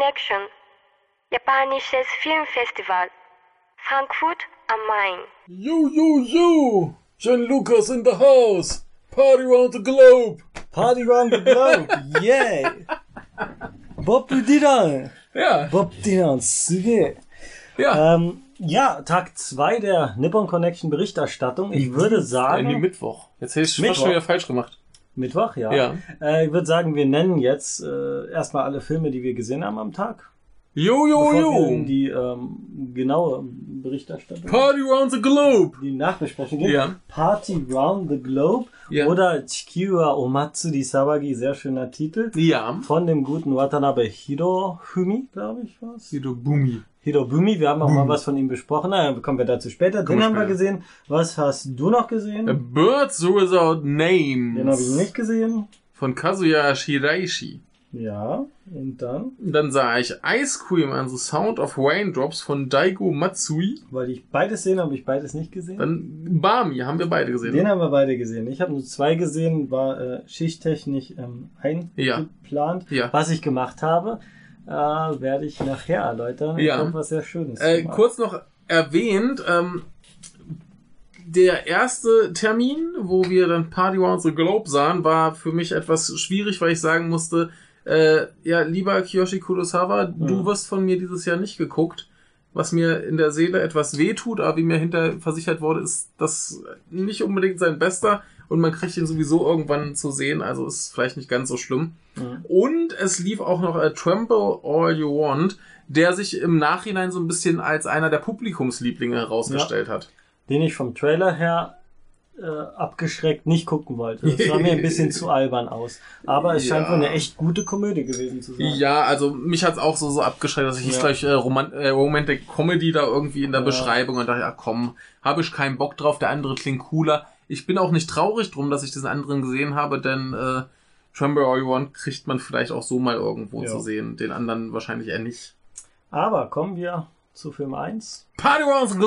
Connection, japanisches Filmfestival, Frankfurt am Main. You, you, you! John Lucas in the house! Party around the globe! Party round the globe! Yeah! Bob Dylan! Ja, Bob Dylan, すげえ。 ja. Ähm, ja, Tag 2 der Nippon Connection Berichterstattung. Ich würde Äh, nee, sagen, Mittwoch. Jetzt hätte ich Mittwoch. fast schon wieder falsch gemacht. Mittwoch, ja. Ja. Äh, ich würde sagen, wir nennen jetzt äh, erstmal alle Filme, die wir gesehen haben am Tag. Jo, jo, jo! die ähm, genaue Berichterstattung, Party around the globe! die Nachbesprechung gehen. Ja. Party Round the Globe Ja. oder Chikiwa Omatsuri Sabagi, sehr schöner Titel. Ja. Von dem guten Watanabe Hirohumi, glaube ich, was? Hido Bumi. Hirobumi, wir haben auch mal was von ihm besprochen. Naja, kommen wir dazu später. Den haben wir gesehen. Was hast du noch gesehen? A Birds Without Names. Den habe ich nicht gesehen. Von Kazuya Shiraishi. Ja, und dann, Dann sah ich Ice Cream the Sound of Raindrops von Daigo Matsui. weil ich beides sehen, habe ich beides nicht gesehen. Dann Bami, haben wir beide gesehen. Den haben wir beide gesehen. Ich habe nur zwei gesehen, war äh, schichttechnisch ähm, Ja. eingeplant. Ja. Was ich gemacht habe, äh, werde ich nachher erläutern. Ja. Habe was sehr Schönes Äh, kurz noch erwähnt, ähm, der erste Termin, wo wir dann Party Around the Globe sahen, war für mich etwas schwierig, weil ich sagen musste, äh, ja, lieber Kiyoshi Kurosawa, du Mhm. wirst von mir dieses Jahr nicht geguckt, was mir in der Seele etwas wehtut, aber wie mir hinter versichert wurde, ist das nicht unbedingt sein bester und man kriegt ihn sowieso irgendwann zu sehen, also ist vielleicht nicht ganz so schlimm. Mhm. Und es lief auch noch äh, Tremble All You Want, der sich im Nachhinein so ein bisschen als einer der Publikumslieblinge herausgestellt hat. Den ich vom Trailer her äh, abgeschreckt nicht gucken wollte. Das sah mir ein bisschen zu albern aus. Aber es scheint Ja. wohl eine echt gute Komödie gewesen zu sein. Ja, also mich hat's auch so, so abgeschreckt, dass ich Ja. gleich äh, Roman äh, Romantic Comedy da irgendwie in der Ja. Beschreibung und dachte, ja komm, habe ich keinen Bock drauf, der andere klingt cooler. Ich bin auch nicht traurig drum, dass ich diesen anderen gesehen habe, denn äh, Tremble All You Want kriegt man vielleicht auch so mal irgendwo zu sehen, den anderen wahrscheinlich eher nicht. Aber kommen wir zu Film 1. Party Around the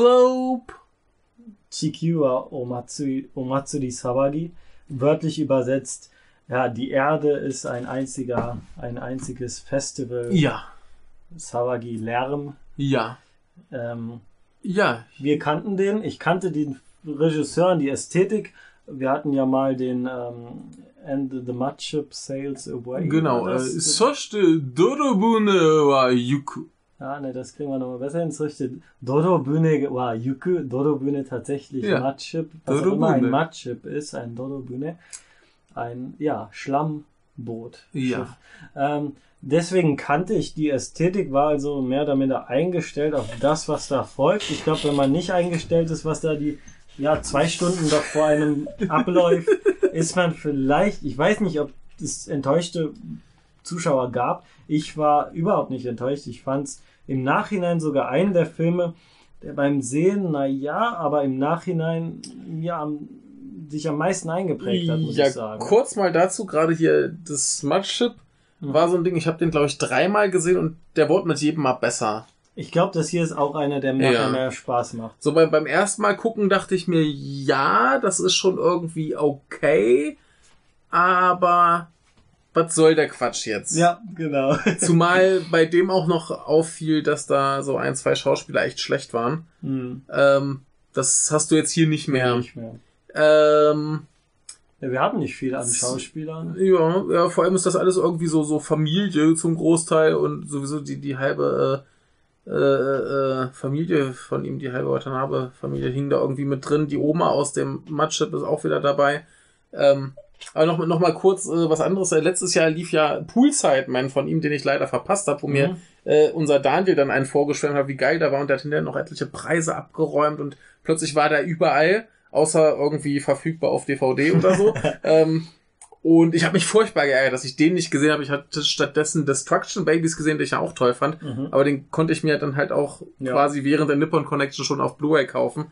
Globe! Chikiwa Omatsuri, Omatsuri Sabagi. Wörtlich übersetzt, ja, die Erde ist ein einziger, ein einziges Festival. Ja, Sabagi Lärm. ja, Ähm, ja, wir kannten den. Ich kannte den Regisseur und die Ästhetik. Wir hatten ja mal den ähm, And the Matchup Sails Away. Genau, äh? Soshite Dorobune wa Yuku. Ja, ne, das kriegen wir nochmal besser hin. So steht Dorobune wa Yuku. Dorobune tatsächlich Ja. Matschip. Was auch immer ein Dorobune. Matschip ist, ein Dorobune. Ein, ja, Schlammboot. Ja. Ähm, deswegen kannte ich die Ästhetik, war also mehr oder minder eingestellt auf das, was da folgt. Ich glaube, wenn man nicht eingestellt ist, was da die, ja, zwei Stunden doch vor einem abläuft, ist man vielleicht, ich weiß nicht, ob es enttäuschte Zuschauer gab. Ich war überhaupt nicht enttäuscht. Ich fand es im Nachhinein sogar einen der Filme, der beim Sehen, na ja, aber im Nachhinein mir am, sich am meisten eingeprägt hat, muss Ja, ich sagen. kurz mal dazu, gerade hier das Mudship Mhm. war so ein Ding, ich habe den glaube ich dreimal gesehen und der wurde mit jedem Mal besser. Ich glaube, das hier ist auch einer, der mir Ja. mehr Spaß macht. So bei, beim ersten Mal gucken dachte ich mir, ja, das ist schon irgendwie okay, aber was soll der Quatsch jetzt? Ja, genau. Zumal bei dem auch noch auffiel, dass da so ein, zwei Schauspieler echt schlecht waren. Hm, Ähm, das hast du jetzt hier nicht mehr. nicht mehr. Ähm, Ja, wir haben nicht viel an Schauspielern. Ja, ja, vor allem ist das alles irgendwie so, so Familie zum Großteil und sowieso die, die halbe äh, äh, äh, Familie von ihm, die halbe Watanabe-Familie hing da irgendwie mit drin. Die Oma aus dem Matschip ist auch wieder dabei. Ähm, aber noch, noch mal kurz äh, was anderes. Äh, Letztes Jahr lief ja Poolside Man von ihm, den ich leider verpasst habe, wo mir Mhm. äh, unser Daniel dann einen vorgeschwärmt hat, wie geil der war und der hat hinterher noch etliche Preise abgeräumt und plötzlich war der überall, außer irgendwie verfügbar auf DVD oder so. ähm, und ich habe mich furchtbar geärgert, dass ich den nicht gesehen habe. Ich hatte stattdessen Destruction Babies gesehen, den ich ja auch toll fand. Mhm. Aber den konnte ich mir dann halt auch Ja. quasi während der Nippon Connection schon auf Blu-ray kaufen.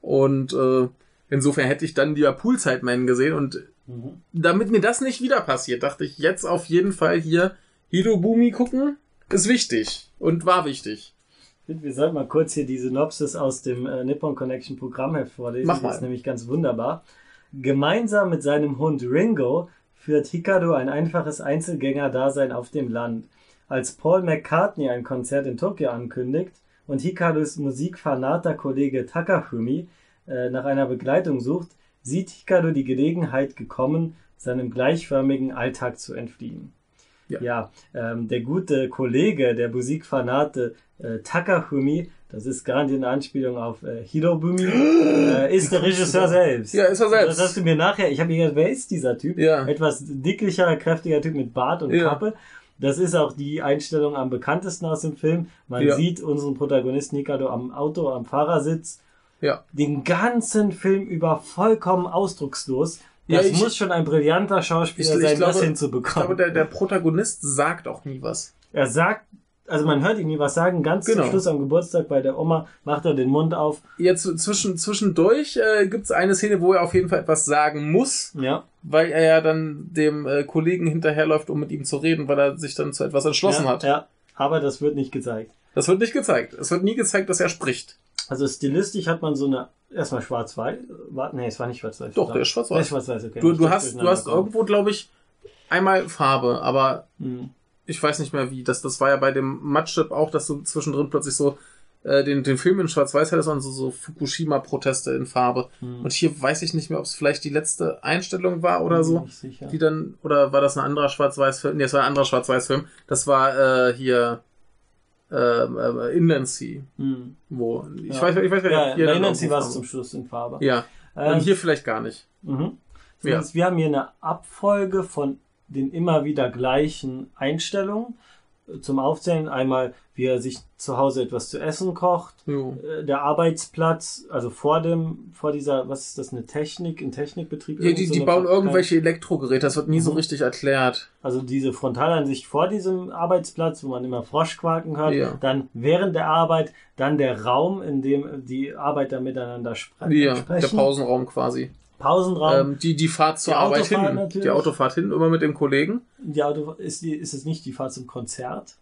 Und äh, insofern hätte ich dann lieber Poolside Man gesehen. Und Mhm. damit mir das nicht wieder passiert, dachte ich jetzt auf jeden Fall hier Hirobumi gucken. Ist wichtig und war wichtig. Ich finde, wir sollten mal kurz hier die Synopsis aus dem äh, Nippon Connection Programm hervorlesen. Mach mal. Das ist nämlich ganz wunderbar. Gemeinsam mit seinem Hund Ringo führt Hikaru ein einfaches Einzelgänger-Dasein auf dem Land. als Paul McCartney ein Konzert in Tokio ankündigt und Hikaros Musikfanater-Kollege Takafumi äh, nach einer Begleitung sucht, sieht Hikaru die Gelegenheit gekommen, seinem gleichförmigen Alltag zu entfliehen. Ja. Ja, ähm, der gute Kollege, der Musikfanate äh, Takafumi, das ist garantiert eine Anspielung auf äh, Hirobumi, äh, ist der Regisseur selbst. Ja, ist er selbst. Das hast du mir nachher, ich habe mir gedacht, wer ist dieser Typ? Ja. Etwas dicklicher, kräftiger Typ mit Bart und Ja. Kappe. Das ist auch die Einstellung am bekanntesten aus dem Film. Man Ja. sieht unseren Protagonisten Nikado am Auto, am Fahrersitz, Ja. den ganzen Film über vollkommen ausdruckslos. Ja, Das ich- muss schon ein brillanter Schauspieler Ich- ich sein, glaube- das Ich hinzubekommen. glaube, der, der Protagonist sagt auch nie was. er sagt, also man hört ihn nie was sagen. Ganz Genau. zum Schluss am Geburtstag bei der Oma macht er den Mund auf. Jetzt zwischen, zwischendurch äh, gibt es eine Szene, wo er auf jeden Fall etwas sagen muss, Ja, weil er ja dann dem äh, Kollegen hinterherläuft, um mit ihm zu reden, weil er sich dann zu etwas entschlossen ja, hat. Ja, aber das wird nicht gezeigt. Das wird nicht gezeigt. Es wird nie gezeigt, dass er spricht. Also stilistisch hat man so eine erstmal schwarz-weiß. Warte, nee, es war nicht schwarz-weiß. Doch, der ist schwarz-weiß. Schwarz-weiß, okay. Du, du hast, du hast kommt. irgendwo, glaube ich, einmal Farbe, aber Hm. ich weiß nicht mehr wie. Das, das war ja bei dem Matchstrip auch, dass du zwischendrin plötzlich so äh, den, den Film in Schwarz-Weiß hattest und so, so Fukushima-Proteste in Farbe. Hm. Und hier weiß ich nicht mehr, ob es vielleicht die letzte Einstellung war oder so. Die dann, oder war das ein anderer Schwarz-Weiß-Film? Nee, es war ein anderer Schwarz-Weiß-Film. Das war äh, hier ähm, äh, Inland Sea, Hm. wo ich Ja. weiß, ich weiß gar nicht, Ja, ob hier erinnern Sie irgendwo was Farbe- zum Schluss in Farbe. Ja. Ähm, Und hier vielleicht gar nicht. Mhm. Ja. Wir haben hier eine Abfolge von den immer wieder gleichen Einstellungen zum Aufzählen. Einmal, wie er sich zu Hause etwas zu essen kocht, Jo. äh, der Arbeitsplatz, also vor dem, vor dieser, was ist das, eine Technik, ein Technikbetrieb? Ja, die, so die bauen Ver- irgendwelche Elektrogeräte, das wird nie so Mhm. richtig erklärt. Also diese Frontalansicht vor diesem Arbeitsplatz, wo man immer Froschquaken hört, Ja. dann während der Arbeit, dann der Raum, in dem die Arbeiter miteinander spre Ja, der sprechen. Pausenraum quasi. Pausenraum. Ähm, die, die Fahrt zur Die Arbeit Autofahrt hin. natürlich. Die Autofahrt hin, immer mit dem Kollegen. Die Auto, ist, die, ist es nicht die Fahrt zum Konzert?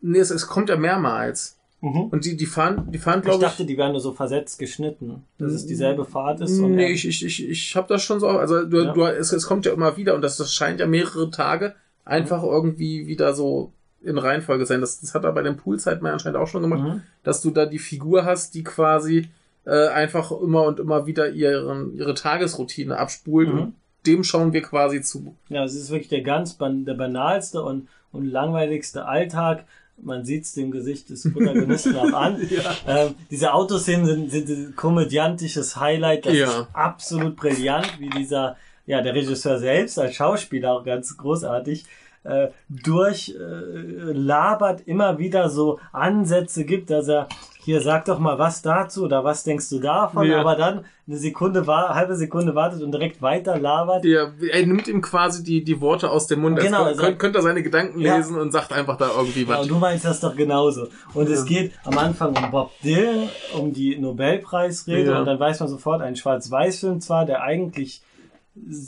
Nee, es, es kommt ja mehrmals. Und die, die fahren, die fahren, Ich glaube dachte, die werden nur so versetzt geschnitten, dass es dieselbe Fahrt ist. ich. und Nee, ich, ich, ich, ich habe das schon so. Also du, Ja. du, es, es kommt ja immer wieder und das, das scheint ja mehrere Tage einfach irgendwie wieder so in Reihenfolge sein. Das, das hat er bei dem Poolzeitmann anscheinend auch schon gemacht, Mhm. dass du da die Figur hast, die quasi äh, einfach immer und immer wieder ihren, ihre Tagesroutine abspult Mhm. dem schauen wir quasi zu. Ja, es ist wirklich der ganz ban der banalste und, und langweiligste Alltag. Man sieht es dem Gesicht des Protagonisten auch an. ähm, diese Autoszenen sind, sind ein komödiantisches Highlight. Das Ja. ist absolut brillant, wie dieser, ja, der Regisseur selbst als Schauspieler auch ganz großartig äh, durch äh, labert, immer wieder so Ansätze gibt, dass er hier sag doch mal was dazu oder was denkst du davon, Ja. aber dann eine Sekunde, wa halbe Sekunde wartet und direkt weiter labert. Der, er nimmt ihm quasi die, die Worte aus dem Mund. Genau, Genau, also- könnte, könnte er seine Gedanken Ja. lesen und sagt einfach da irgendwie Ja, was. und du meinst das doch genauso. Und es geht am Anfang um Bob Dylan, um die Nobelpreisrede Ja. und dann weiß man sofort, ein Schwarz-Weiß-Film zwar, der eigentlich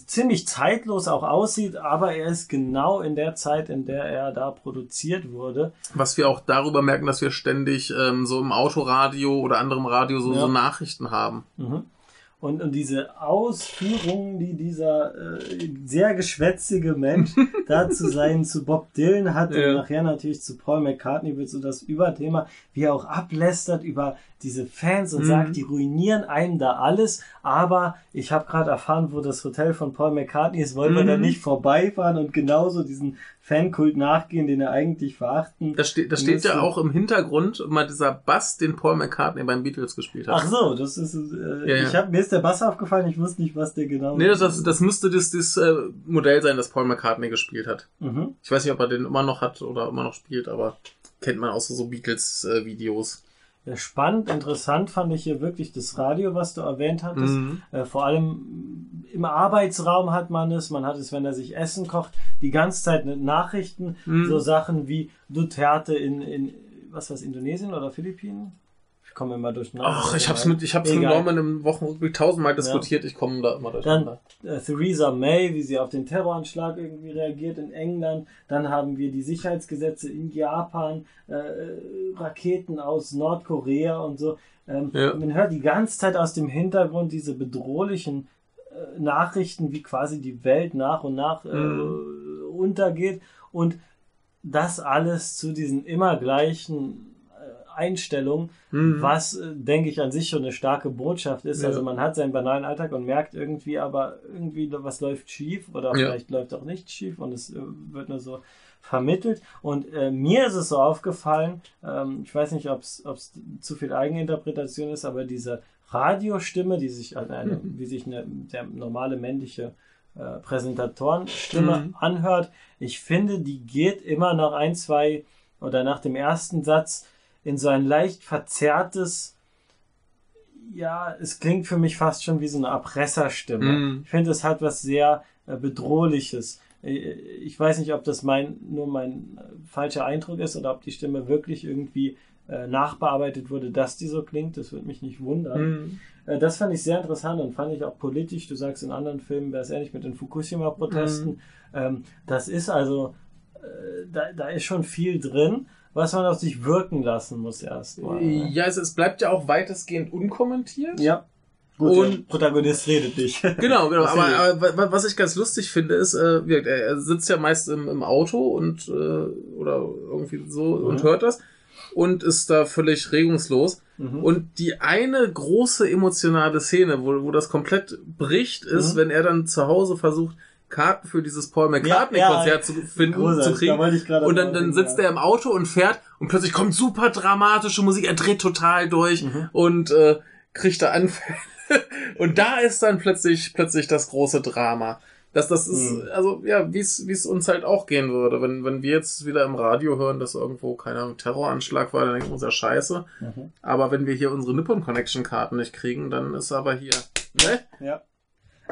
ziemlich zeitlos auch aussieht, aber er ist genau in der Zeit, in der er da produziert wurde. Was wir auch darüber merken, dass wir ständig ähm, so im Autoradio oder anderem Radio so, Ja. so Nachrichten haben. Mhm. Und, und diese Ausführungen, die dieser äh, sehr geschwätzige Mensch da zu sein, zu Bob Dylan hat Ja. und nachher natürlich zu Paul McCartney wird so das Überthema, wie er auch ablästert über diese Fans und Mhm. sagt, die ruinieren einem da alles, aber ich habe gerade erfahren, wo das Hotel von Paul McCartney ist, wollen wir Mhm. da nicht vorbeifahren und genauso diesen Fankult nachgehen, den er eigentlich verachten. Da, steht da steht ja auch im Hintergrund mal dieser Bass, den Paul McCartney beim Beatles gespielt hat. Ach so, das ist äh, Ja, ja. ich habe mir ist der Bass aufgefallen, ich wusste nicht, was der genau Nee, das, das, das müsste das, das äh, Modell sein, das Paul McCartney gespielt hat. Mhm. Ich weiß nicht, ob er den immer noch hat oder immer noch spielt, aber kennt man aus so Beatles-Videos. Ja, spannend, interessant fand ich hier wirklich das Radio, was du erwähnt hattest. Mhm. Äh, vor allem im Arbeitsraum hat man es, man hat es, wenn er sich Essen kocht, die ganze Zeit mit Nachrichten, Mhm. so Sachen wie Duterte in, in was was Indonesien oder Philippinen? Ich komme immer durcheinander. Ach, ich hab's mit, ich hab's mit. Norman im Wochenrückblick tausendmal diskutiert, ich komme da immer durcheinander. Dann äh, Theresa May, wie sie auf den Terroranschlag irgendwie reagiert in England. Dann haben wir die Sicherheitsgesetze in Japan, äh, Raketen aus Nordkorea und so. Ähm, Ja. Man hört die ganze Zeit aus dem Hintergrund diese bedrohlichen äh, Nachrichten, wie quasi die Welt nach und nach äh, Mhm. untergeht. Und das alles zu diesen immer gleichen Einstellungen, Mhm. was, äh, denke ich, an sich schon eine starke Botschaft ist. Ja. Also man hat seinen banalen Alltag und merkt irgendwie, aber irgendwie was läuft schief oder Ja. vielleicht läuft auch nicht schief und es äh, wird nur so vermittelt. Und äh, mir ist es so aufgefallen, ähm, ich weiß nicht, ob es zu viel Eigeninterpretation ist, aber diese Radiostimme, die sich an eine, Mhm. wie sich eine der normale männliche äh, Präsentatorenstimme Mhm. anhört, ich finde, die geht immer nach ein, zwei oder nach dem ersten Satz in so ein leicht verzerrtes, ja, es klingt für mich fast schon wie so eine Erpresserstimme. Mhm. Ich finde, es hat was sehr äh, bedrohliches. Äh, Ich weiß nicht, ob das mein, nur mein äh, falscher Eindruck ist oder ob die Stimme wirklich irgendwie äh, nachbearbeitet wurde, dass die so klingt. Das würde mich nicht wundern. Äh, Das fand ich sehr interessant und fand ich auch politisch. Du sagst, in anderen Filmen wäre es ähnlich mit den Fukushima-Protesten. Ähm, das ist also, da, da ist schon viel drin, was man auf sich wirken lassen muss erstmal. ne? Ja, es, es bleibt ja auch weitestgehend unkommentiert. Ja. Gut, Und- der Protagonist redet nicht. Genau, genau. Aber, aber wa- was ich ganz lustig finde, ist, äh, er sitzt ja meist im, im Auto und äh, oder irgendwie so und Mhm. hört das und ist da völlig regungslos. Mhm. Und die eine große emotionale Szene, wo, wo das komplett bricht, ist, Mhm. wenn er dann zu Hause versucht, Karten für dieses Paul McCartney-Konzert Ja, ja. zu finden, Großartig, zu kriegen. da Und dann, dann sitzt ja. er im Auto und fährt und plötzlich kommt super dramatische Musik, er dreht total durch Mhm. und äh, kriegt da Anfälle. Und da ist dann plötzlich, plötzlich das große Drama. Das, das ist, Mhm. also, ja, wie es, uns halt auch gehen würde. Wenn, wenn wir jetzt wieder im Radio hören, dass irgendwo, keine Ahnung, Terroranschlag war, dann denken wir uns ja scheiße. Mhm. Aber wenn wir hier unsere Nippon Connection Karten nicht kriegen, dann ist aber hier, ne? Ja.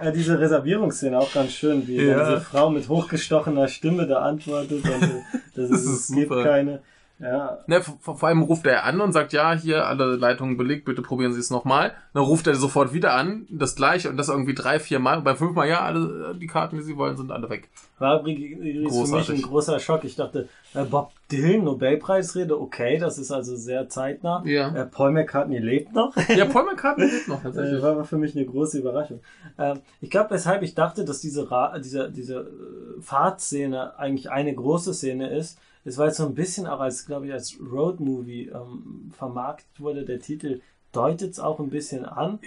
Äh, diese Reservierungsszene auch ganz schön, wie Ja. diese Frau mit hochgestochener Stimme da antwortet und das, Das ist, es gibt keine. Ja, Ne, vor, vor allem ruft er an und sagt, ja, hier alle Leitungen belegt, bitte probieren Sie es nochmal. Dann ruft er sofort wieder an, das gleiche und das irgendwie drei, vier Mal. Und beim fünfmal, ja, alle die Karten, die Sie wollen, sind alle weg. war übrigens für mich ein großer Schock. Ich dachte, äh, Bob Dylan, Nobelpreisrede, okay, das ist also sehr zeitnah. Ja. Äh, Paul McCartney lebt noch. Ja, Paul McCartney lebt noch Das tatsächlich. war für mich eine große Überraschung. Ähm, ich glaube, weshalb ich dachte, dass diese, Ra diese, diese äh, Fahrtszene eigentlich eine große Szene ist, ist, weil es so ein bisschen auch als, glaube ich, als Roadmovie ähm, vermarktet wurde. Der Titel deutet es auch ein bisschen an.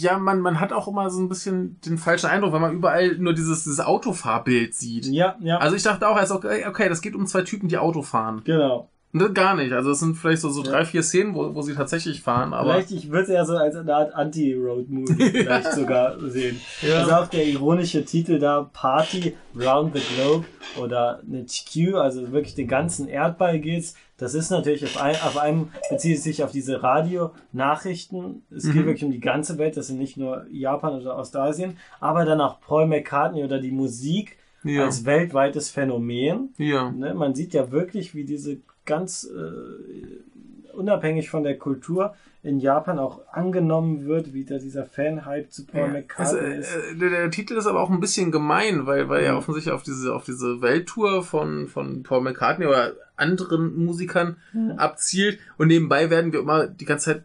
Ja, man, man hat auch immer so ein bisschen den falschen Eindruck, wenn man überall nur dieses, dieses Autofahrbild sieht. Ja, ja, Also ich dachte auch erst, okay, okay, das geht um zwei Typen, die Auto fahren. genau. Das gar nicht. Also es sind vielleicht so, so Ja. drei, vier Szenen, wo, wo sie tatsächlich fahren, aber. vielleicht, ich würde es eher so als eine Art Anti-Road-Movie vielleicht sogar sehen. Ja. Also auch der ironische Titel da, Party Round the Globe oder eine TQ, also wirklich den ganzen Erdball geht's. Das ist natürlich auf, ein, auf einem, bezieht es sich auf diese Radio-Nachrichten. Es geht Mhm. wirklich um die ganze Welt, das sind nicht nur Japan oder Ostasien, aber dann auch Paul McCartney oder die Musik Ja. als weltweites Phänomen. ja. Ne? Man sieht ja wirklich, wie diese ganz äh, unabhängig von der Kultur in Japan auch angenommen wird, wie da dieser Fan-Hype zu Paul Ja, also, McCartney ist. äh, der, der Titel ist aber auch ein bisschen gemein, weil, weil er Mhm. offensichtlich auf diese, auf diese Welttour von, von Paul McCartney oder anderen Musikern Mhm. abzielt. Und nebenbei werden wir immer die ganze Zeit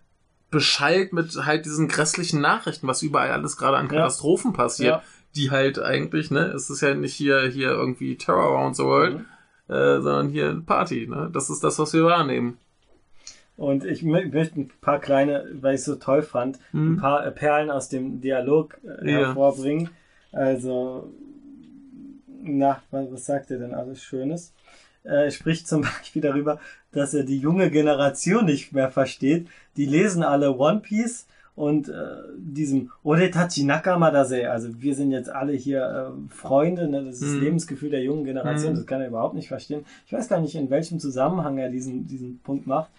beschallt mit halt diesen grässlichen Nachrichten, was überall alles gerade an Ja. Katastrophen passiert, Ja. die halt eigentlich, ne, es ist ja nicht hier, hier irgendwie Terror around the world, Mhm. Äh, sondern hier Party, ne? Das ist das, was wir wahrnehmen. Und ich mö- möchte ein paar kleine, weil ich es so toll fand, ein Mhm. paar äh, Perlen aus dem Dialog äh, Ja. hervorbringen. Also, na, was was sagt er denn alles Schönes? Äh, Er spricht zum Beispiel darüber, dass er die junge Generation nicht mehr versteht. Die lesen alle One Piece und äh, diesem Oretachi Nakama Dase, also wir sind jetzt alle hier äh, Freunde, ne? das ist das Mhm. Lebensgefühl der jungen Generation, Mhm. das kann er überhaupt nicht verstehen. Ich weiß gar nicht, in welchem Zusammenhang er diesen, diesen Punkt macht,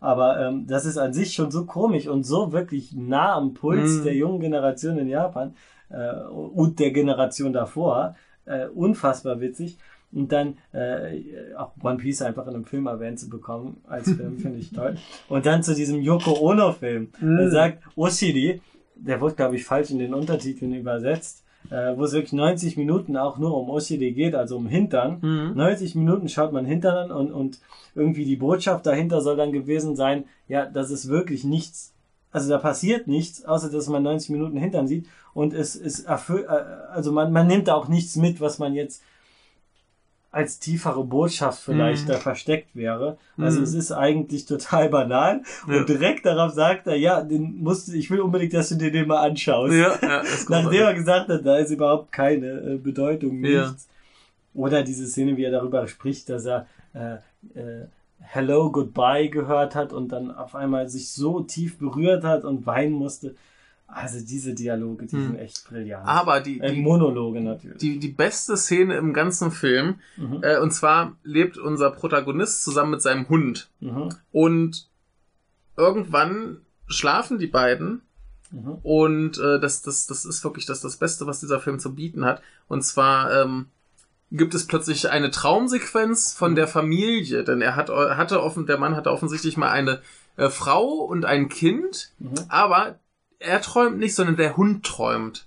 aber ähm, das ist an sich schon so komisch und so wirklich nah am Puls Mhm. der jungen Generation in Japan äh, und der Generation davor. Äh, unfassbar witzig. Und dann äh, auch One Piece einfach in einem Film erwähnt zu bekommen als Film, finde ich toll. Und dann zu diesem Yoko Ono-Film. Mhm. Er sagt, Oshiri, der wurde, glaube ich, falsch in den Untertiteln übersetzt, äh, wo es wirklich 90 Minuten auch nur um Oshiri geht, also um Hintern. Mhm. 90 Minuten schaut man Hintern an und, und irgendwie die Botschaft dahinter soll dann gewesen sein, ja, das ist wirklich nichts, also da passiert nichts, außer dass man 90 Minuten Hintern sieht und es ist erfüllt, also man, man nimmt da auch nichts mit, was man jetzt als tiefere Botschaft vielleicht Mhm. da versteckt wäre. Also Mhm. es ist eigentlich total banal. Ja. Und direkt darauf sagt er, ja, den musst, du- ich will unbedingt, dass du dir den mal anschaust. Ja, ja, Nachdem er gesagt hat, da ist überhaupt keine äh, Bedeutung, nichts. Oder diese Szene, wie er darüber spricht, dass er äh, äh, Hello, Goodbye gehört hat und dann auf einmal sich so tief berührt hat und weinen musste. Also diese Dialoge, die Hm. sind echt brillant. Aber die, äh, die, Monologe natürlich. die, die beste Szene im ganzen Film, mhm. äh, und zwar lebt unser Protagonist zusammen mit seinem Hund. Mhm. Und irgendwann schlafen die beiden Mhm. Und äh, das, das, das ist wirklich das, das Beste, was dieser Film zu bieten hat. Und zwar ähm, gibt es plötzlich eine Traumsequenz von der Familie, denn er hat, hatte offen, der Mann hatte offensichtlich mal eine äh, Frau und ein Kind, Mhm. aber er träumt nicht, sondern der Hund träumt.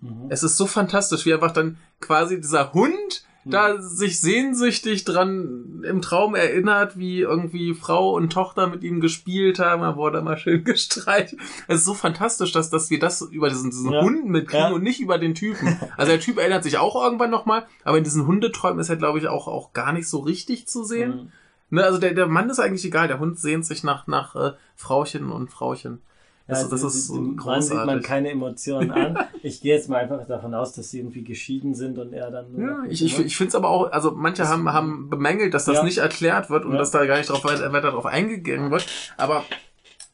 Mhm. Es ist so fantastisch, wie einfach dann quasi dieser Hund da sich sehnsüchtig dran im Traum erinnert, wie irgendwie Frau und Tochter mit ihm gespielt haben, er wurde mal schön gestreichelt. Es ist so fantastisch, dass, dass wir das über diesen, diesen Ja. Hund mitkriegen Ja. und nicht über den Typen. Also der Typ erinnert sich auch irgendwann nochmal, aber in diesen Hundeträumen ist er, glaube ich, auch, auch gar nicht so richtig zu sehen. Mhm. Ne, also der, der Mann ist eigentlich egal, der Hund sehnt sich nach, nach äh, Frauchen und Frauchen. Das, Ja, das ist so Mann sieht man großartig. keine Emotionen an. Ich gehe jetzt mal einfach davon aus, dass sie irgendwie geschieden sind und er dann. Ja, ich, ich, ich finde es aber auch, also manche haben, haben bemängelt, dass das Ja. nicht erklärt wird und Ja. dass da gar nicht drauf, weiter, weiter drauf eingegangen wird. Aber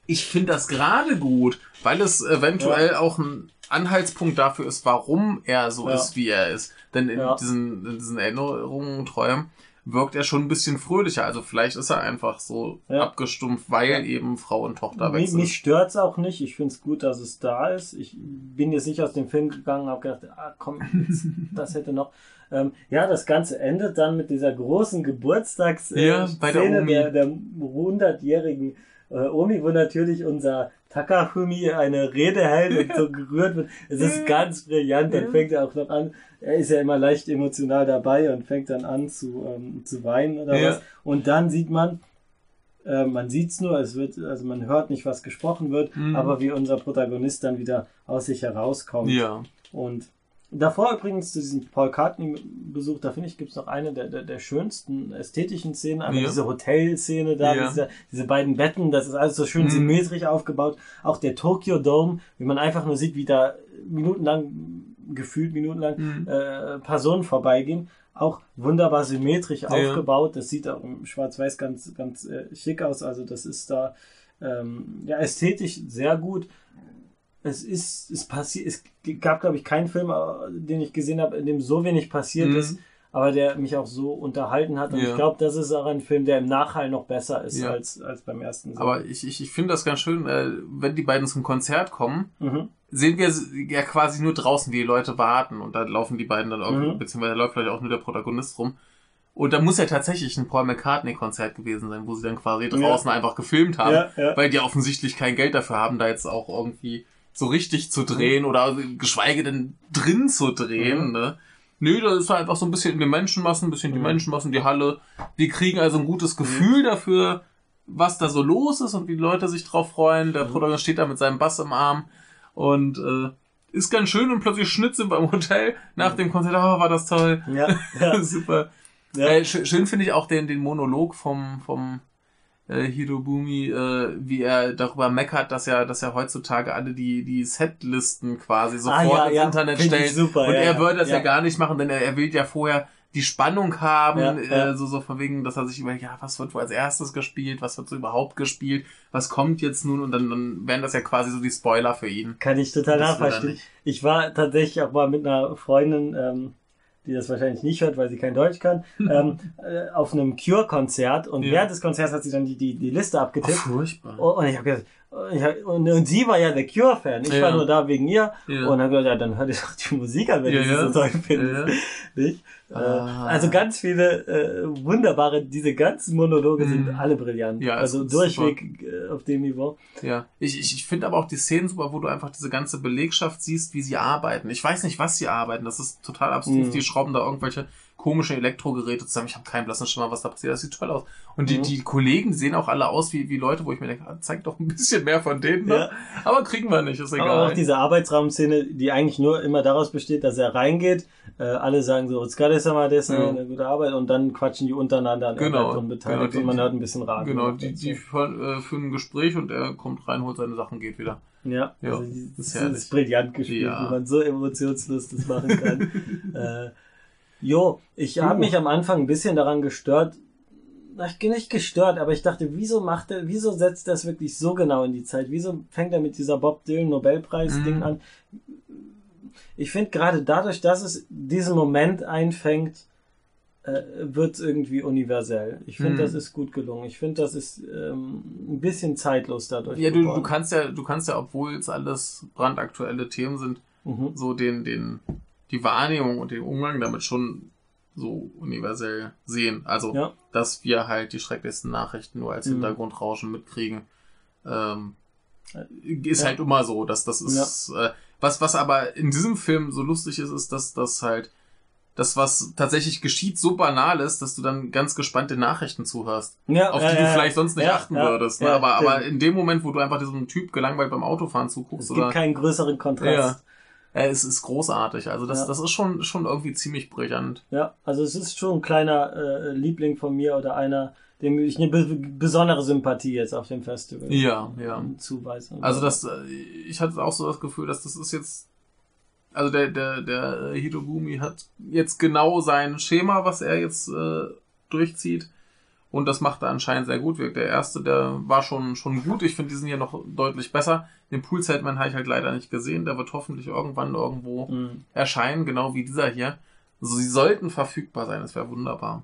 ich finde das gerade gut, weil es eventuell auch ein Anhaltspunkt dafür ist, warum er so Ja. ist, wie er ist. Denn in Ja. diesen, in diesen Erinnerungen, Träumen, wirkt er schon ein bisschen fröhlicher. Also vielleicht ist er einfach so Ja. abgestumpft, weil eben Frau und Tochter weg Mich, sind. mich stört's auch nicht. Ich find's gut, dass es da ist. Ich bin jetzt nicht aus dem Film gegangen und habe gedacht, ah, komm, jetzt, das hätte noch. Ähm, ja, das Ganze endet dann mit dieser großen Geburtstagsszene Ja, der der, der 100-jährigen äh, Omi, wo natürlich unser Takafumi eine Rede hält und so gerührt wird. Es ist ganz brillant. Dann fängt er auch noch an. Er ist ja immer leicht emotional dabei und fängt dann an zu, ähm, zu weinen oder Ja. was. Und dann sieht man, äh, man sieht's nur, es wird, also man hört nicht, was gesprochen wird, Mhm. aber wie unser Protagonist dann wieder aus sich herauskommt. Ja. Und davor übrigens zu diesem Paul Cartney-Besuch, da finde ich, gibt's noch eine der, der, der schönsten ästhetischen Szenen, aber Ja. diese Hotelszene da, Ja. diese, diese beiden Betten, das ist alles so schön Mhm. symmetrisch aufgebaut. Auch der Tokyo Dome, wie man einfach nur sieht, wie da minutenlang, gefühlt minutenlang, Mhm. äh, Personen vorbeigehen. Auch wunderbar symmetrisch aufgebaut. Das sieht auch im Schwarz-Weiß ganz, ganz äh, schick aus. Also das ist da ähm, ja, ästhetisch sehr gut. Es ist, es passiert, es gab, glaube ich, keinen Film, den ich gesehen habe, in dem so wenig passiert Mhm. ist, aber der mich auch so unterhalten hat. Und Ja. ich glaube, das ist auch ein Film, der im Nachhall noch besser ist Ja. als, als beim ersten. Sehen. Aber ich, ich, ich finde das ganz schön, äh, wenn die beiden zum Konzert kommen, mhm. sehen wir ja quasi nur draußen, wie die Leute warten und da laufen die beiden dann irgendwie, Mhm. beziehungsweise da läuft vielleicht auch nur der Protagonist rum. Und da muss ja tatsächlich ein Paul McCartney-Konzert gewesen sein, wo sie dann quasi draußen einfach gefilmt haben, Ja, ja. weil die offensichtlich kein Geld dafür haben, da jetzt auch irgendwie so richtig zu drehen oder geschweige denn drin zu drehen, Mhm. ne? Nö, da ist einfach so ein bisschen in den Menschenmassen, ein bisschen die Mhm. Menschenmassen, die Halle. Die kriegen also ein gutes Gefühl dafür, was da so los ist und wie die Leute sich drauf freuen. Der Mhm. Protagonist steht da mit seinem Bass im Arm und äh, ist ganz schön und plötzlich Schnitt sind wir im Hotel nach dem Konzert. Ah, war das toll. Ja, ja, Super. ja. Äh, schön schön finde ich auch den, den Monolog vom, vom äh, Hirobumi, äh, wie er darüber meckert, dass er, dass er heutzutage alle die, die Setlisten quasi sofort Ah, ja, ins ja. Internet Find stellt. super, und ja, er würde das ja. Gar nicht machen, denn er, er will ja vorher die Spannung haben. Äh, so, so von wegen, dass er sich überlegt, ja, was wird wohl als erstes gespielt, was wird so überhaupt gespielt, was kommt jetzt nun und dann, dann wären das ja quasi so die Spoiler für ihn. Kann ich total nicht. Ich war tatsächlich auch mal mit einer Freundin, ähm, die das wahrscheinlich nicht hört, weil sie kein Deutsch kann, ähm, äh, auf einem Cure-Konzert und Ja. während des Konzerts hat sie dann die, die, die Liste abgetippt. furchtbar. Oh, Und ich habe gesagt, ich hab, und, und sie war ja der Cure-Fan. Ich Ja. war nur da wegen ihr. Und dann gesagt, ja, dann hör dir doch die Musik an, wenn du sie so toll findest. Nicht? Ah. Äh, also ganz viele äh, wunderbare, diese ganzen Monologe sind Mhm. alle brillant. Ja, also durchweg äh, auf dem Niveau. Ja, ich, ich, ich finde aber auch die Szenen super, wo du einfach diese ganze Belegschaft siehst, wie sie arbeiten. Ich weiß nicht, was sie arbeiten. Das ist total abstrus. Mhm. Die schrauben da irgendwelche komische Elektrogeräte zusammen. Ich habe keinen blassen Schimmer, was da passiert. Das sieht toll aus. Und die, Mhm. die Kollegen sehen auch alle aus wie, wie Leute, wo ich mir denke, ah, zeig doch ein bisschen mehr von denen. Ne? Ja. Aber kriegen wir nicht, ist Aber egal. auch diese Arbeitsraumszene, die eigentlich nur immer daraus besteht, dass er reingeht, äh, alle sagen so, Skade sama desu, Ja. eine gute Arbeit, und dann quatschen die untereinander an Genau, und beteiligt genau, die- und man hört ein bisschen Radio. Genau, die, die führen, äh, ein Gespräch und er kommt rein, holt seine Sachen, geht wieder. Ja, Ja, also die, ist das, herrlich. ist brillant gespielt, Ja. wie man so emotionslos das machen kann. äh, jo, ich habe mich am Anfang ein bisschen daran gestört, na, ich bin nicht gestört, aber ich dachte, wieso macht er, wieso setzt er es wirklich so genau in die Zeit? Wieso fängt er mit dieser Bob Dylan Nobelpreis-Ding Mhm. an? Ich finde gerade dadurch, dass es diesen Moment einfängt, äh, wird irgendwie universell. Ich finde, Mhm. das ist gut gelungen. Ich finde, das ist ähm, ein bisschen zeitlos dadurch. Ja, du, du kannst ja, du kannst ja, obwohl es alles brandaktuelle Themen sind, Mhm. so den, den, die Wahrnehmung und den Umgang damit schon so universell sehen. Also, Ja. dass wir halt die schrecklichsten Nachrichten nur als Mhm. Hintergrundrauschen mitkriegen, ähm, ist Ja. halt immer so, dass das ist, äh, was, was aber in diesem Film so lustig ist, ist, dass das halt, das, was tatsächlich geschieht, so banal ist, dass du dann ganz gespannt den Nachrichten zuhörst, Ja, auf ja, die du ja, vielleicht sonst nicht ja, achten ja, würdest. Ne? ja, aber, aber in dem Moment, wo du einfach diesem Typ gelangweilt beim Autofahren zuguckst, es gibt oder, keinen größeren Kontrast. Äh, es ist großartig. Also das, Ja. das ist schon, schon irgendwie ziemlich brillant. Ja, also es ist schon ein kleiner äh, Liebling von mir oder einer, dem ich eine be besondere Sympathie jetzt auf dem Festival Ja, ja. zuweise. Also das, äh, ich hatte auch so das Gefühl, dass das ist jetzt, also der, der, der Hitogumi hat jetzt genau sein Schema, was er jetzt äh, durchzieht. Und das macht er anscheinend sehr gut. Der erste, der war schon, schon gut. Ich finde diesen hier noch deutlich besser. Den Poolsideman habe ich halt leider nicht gesehen. Der wird hoffentlich irgendwann irgendwo Mhm. erscheinen, genau wie dieser hier. Also sie sollten verfügbar sein, das wäre wunderbar.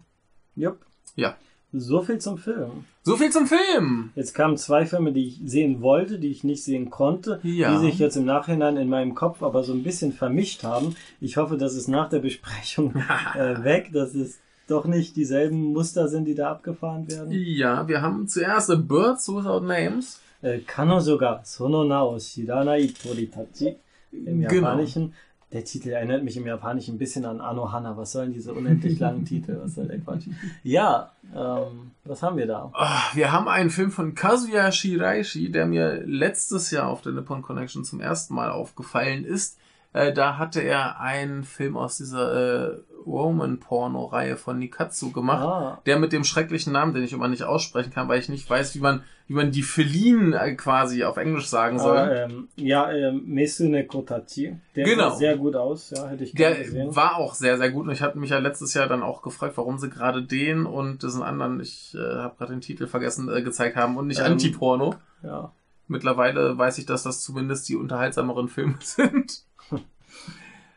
Jupp. Ja. So viel zum Film. So viel zum Film! Jetzt kamen zwei Filme, die ich sehen wollte, die ich nicht sehen konnte, Ja. die sich jetzt im Nachhinein in meinem Kopf aber so ein bisschen vermischt haben. Ich hoffe, das ist nach der Besprechung äh, weg, dass es doch nicht dieselben Muster sind, die da abgefahren werden. Ja, wir haben zuerst A Birds Without Names. Äh, Kanojo ga sono na o shiranai toritachi im Genau. Japanischen. Der Titel erinnert mich im Japanischen ein bisschen an Anohana. Was sollen diese unendlich langen Titel? Was soll der Quatsch? Ja, ähm, was haben wir da? Ah, Wir haben einen Film von Kazuya Shiraishi, der mir letztes Jahr auf der Nippon Connection zum ersten Mal aufgefallen ist. Äh, da hatte er einen Film aus dieser äh, Roman-Porno-Reihe von Nikatsu gemacht. Ah, Der mit dem schrecklichen Namen, den ich immer nicht aussprechen kann, weil ich nicht weiß, wie man, wie man die Feline äh, quasi auf Englisch sagen soll. aber, ähm, ja, ähm, Mesune Kotachi. Der Genau. sah sehr gut aus, ja, hätte ich Der gesehen. war auch sehr, sehr gut. Und ich hatte mich ja letztes Jahr dann auch gefragt, warum sie gerade den und diesen anderen, ich äh, habe gerade den Titel vergessen, äh, gezeigt haben und nicht Ähm, Anti-Porno. Ja. Mittlerweile weiß ich, dass das zumindest die unterhaltsameren Filme sind.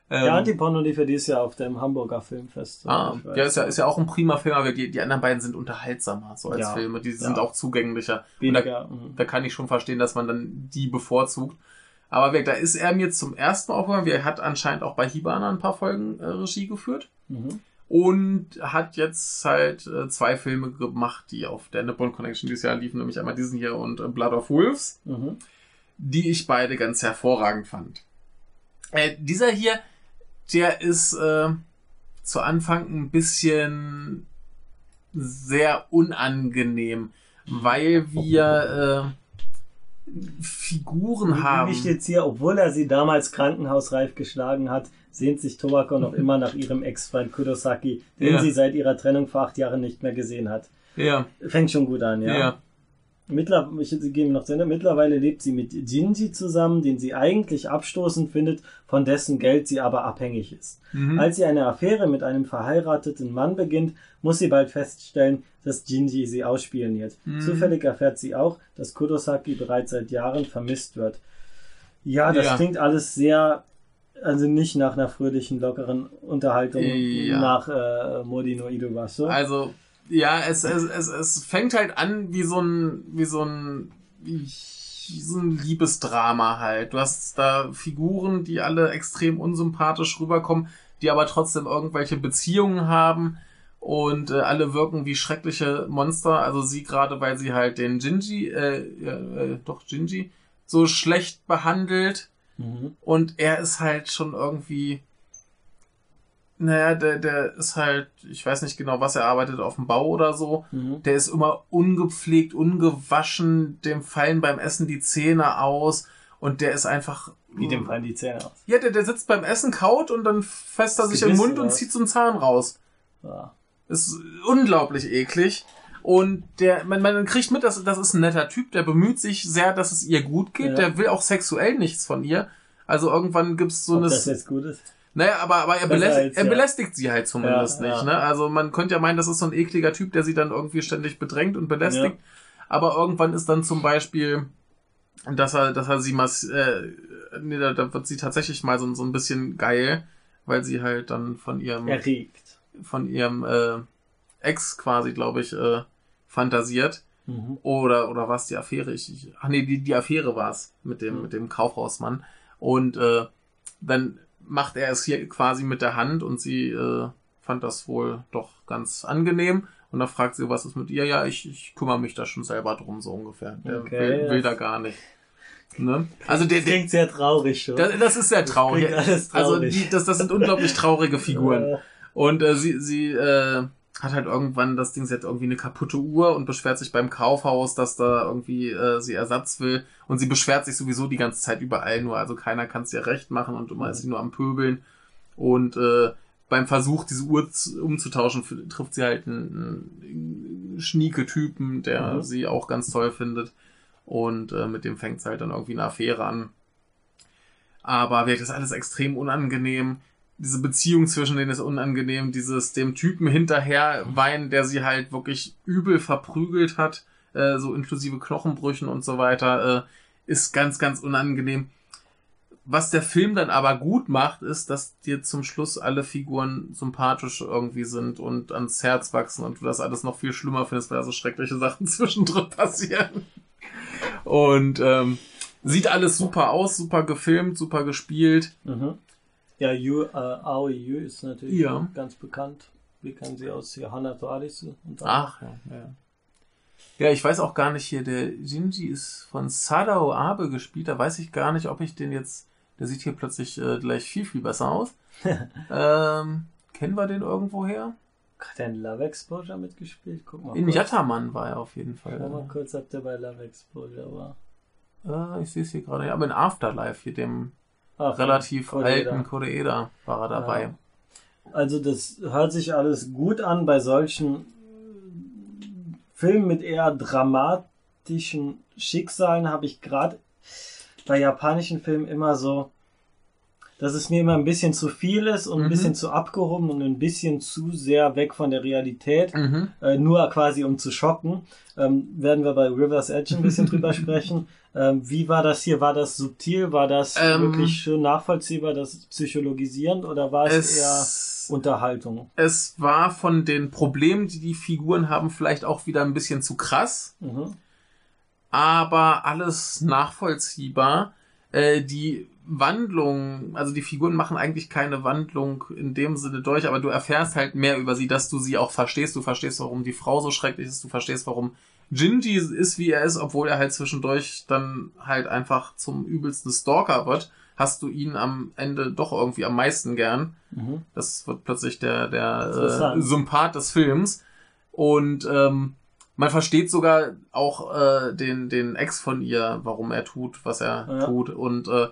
Ähm, Ja, Antiporno lief ja dieses Jahr auf dem Hamburger Filmfest. ah, ja, ist ja, ist ja auch ein prima Film, aber die, die anderen beiden sind unterhaltsamer, so als Ja, Filme. Die sind ja. auch zugänglicher. Und da, Weniger. mhm. da kann ich schon verstehen, dass man dann die bevorzugt. Aber da ist er mir zum ersten Mal aufgefallen. Er hat anscheinend auch bei Hibana ein paar Folgen äh, Regie geführt. Mhm. Und hat jetzt halt äh, zwei Filme gemacht, die auf der Nippon Connection dieses Jahr liefen, nämlich einmal diesen hier und äh, Blood of Wolves, Mhm. die ich beide ganz hervorragend fand. Äh, dieser hier, der ist äh, zu Anfang ein bisschen sehr unangenehm, weil wir äh, Figuren haben. Wie steht's hier? Obwohl er sie damals krankenhausreif geschlagen hat, sehnt sich Tobako noch immer nach ihrem Ex-Freund Kurosaki, den Ja. sie seit ihrer Trennung vor acht Jahren nicht mehr gesehen hat. Ja, Fängt schon gut an, ja. ja. Mittler ich gebe noch zu Ende. Mittlerweile lebt sie mit Jinji zusammen, den sie eigentlich abstoßend findet, von dessen Geld sie aber abhängig ist. Mhm. Als sie eine Affäre mit einem verheirateten Mann beginnt, muss sie bald feststellen, dass Jinji sie ausspioniert. Mhm. Zufällig erfährt sie auch, dass Kurosaki bereits seit Jahren vermisst wird. Ja, das Ja. klingt alles sehr, also nicht nach einer fröhlichen, lockeren Unterhaltung Ja. nach äh, Modi no Iruwasu. Also, ja, es, es, es, es fängt halt an wie so ein, wie so ein, wie so ein Liebesdrama halt. Du hast da Figuren, die alle extrem unsympathisch rüberkommen, die aber trotzdem irgendwelche Beziehungen haben und äh, alle wirken wie schreckliche Monster. Also sie gerade, weil sie halt den Jinji, äh, äh, äh, doch Jinji, so schlecht behandelt Mhm. und er ist halt schon irgendwie Naja, der, der ist halt, ich weiß nicht genau, was er arbeitet, auf dem Bau oder so. Mhm. Der ist immer ungepflegt, ungewaschen, dem fallen beim Essen die Zähne aus und der ist einfach. Wie dem fallen die Zähne aus. Ja, der, der sitzt beim Essen, kaut und dann fässt er sich im Mund und zieht so einen Zahn raus. Ja. Ist unglaublich eklig. Und der, man, man kriegt mit, dass das ist ein netter Typ, der bemüht sich sehr, dass es ihr gut geht. Ja. Der will auch sexuell nichts von ihr. Also irgendwann gibt's so Ob eine. das jetzt gut ist? Naja, aber, aber er, belästigt, als, er ja. belästigt sie halt zumindest Ja, nicht. ja. Ne? Also man könnte ja meinen, das ist so ein ekliger Typ, der sie dann irgendwie ständig bedrängt und belästigt. Aber irgendwann ist dann zum Beispiel, dass er, dass er sie mal, äh, nee, da, da wird sie tatsächlich mal so, so ein bisschen geil, weil sie halt dann von ihrem, Erregt. von ihrem äh, Ex quasi, glaube ich, äh, fantasiert. Mhm. Oder, oder was die Affäre? Ich, ich, ach nee, die, die Affäre war's mit dem, Mhm. mit dem Kaufhausmann. Und äh, dann macht er es hier quasi mit der Hand und sie äh, fand das wohl doch ganz angenehm. Und dann fragt sie, was ist mit ihr? Ja, ich, ich kümmere mich da schon selber drum, so ungefähr. Der Okay, will, will das- da gar nicht. Ne? Also der, der, Klingt sehr traurig schon. das, das ist sehr traurig. klingt alles Also traurig. die, das, das sind unglaublich traurige Figuren. Und äh, sie, sie äh, hat halt irgendwann das Ding, sie hat irgendwie eine kaputte Uhr und beschwert sich beim Kaufhaus, dass da irgendwie äh, sie Ersatz will. Und sie beschwert sich sowieso die ganze Zeit überall nur. Also keiner kann es ihr recht machen und immer ist sie nur am Pöbeln. Und äh, beim Versuch, diese Uhr zu- umzutauschen, trifft sie halt einen, einen Schnieke-Typen, der Mhm. sie auch ganz toll findet. Und äh, mit dem fängt sie halt dann irgendwie eine Affäre an. Aber wirklich, das alles extrem unangenehm. Diese Beziehung zwischen denen ist unangenehm. Dieses dem Typen hinterher weinen, der sie halt wirklich übel verprügelt hat, äh, so inklusive Knochenbrüchen und so weiter, äh, ist ganz, ganz unangenehm. Was der Film dann aber gut macht, ist, dass dir zum Schluss alle Figuren sympathisch irgendwie sind und ans Herz wachsen und du das alles noch viel schlimmer findest, weil da so schreckliche Sachen zwischendrin passieren. Und ähm, sieht alles super aus, super gefilmt, super gespielt. Mhm. Ja, Yu, äh, Aoi Yu ist natürlich Ja. ganz bekannt. Wir kennen sie aus Arisu. Und Ach, ja, ja. Ja, ich weiß auch gar nicht hier, der Shinji ist von Sadao Abe gespielt, da weiß ich gar nicht, ob ich den jetzt, der sieht hier plötzlich äh, gleich viel, viel besser aus. ähm, kennen wir den irgendwoher? Hat er in Love Exposure mitgespielt? Guck mal. In kurz. War er auf jeden Schau mal Fall. kurz, ob der bei Love Exposure war. Äh, ich sehe es hier gerade, ja, aber in Afterlife, hier dem Ach, relativ Koreeda. alten Koreeda war er dabei. Ja. Also das hört sich alles gut an bei solchen Filmen mit eher dramatischen Schicksalen habe ich gerade bei japanischen Filmen immer so, dass es mir immer ein bisschen zu viel ist und ein Mhm. bisschen zu abgehoben und ein bisschen zu sehr weg von der Realität, Mhm. äh, nur quasi um zu schocken. Ähm, werden wir bei River's Edge ein bisschen drüber sprechen. Ähm, wie war das hier? War das subtil? War das Ähm, wirklich schön nachvollziehbar, das psychologisierend oder war es, Es, eher Unterhaltung? es war von den Problemen, die die Figuren haben, vielleicht auch wieder ein bisschen zu krass. Mhm. aber alles nachvollziehbar. Äh, die Wandlung, also die Figuren machen eigentlich keine Wandlung in dem Sinne durch, aber du erfährst halt mehr über sie, dass du sie auch verstehst. Du verstehst, warum die Frau so schrecklich ist. Du verstehst, warum Jinji ist, wie er ist, obwohl er halt zwischendurch dann halt einfach zum übelsten Stalker wird. Hast du ihn am Ende doch irgendwie am meisten gern. Mhm. Das wird plötzlich der, der äh. Sympath des Films. Und ähm, man versteht sogar auch äh, den, den Ex von ihr, warum er tut, was er Ja. tut. Und äh,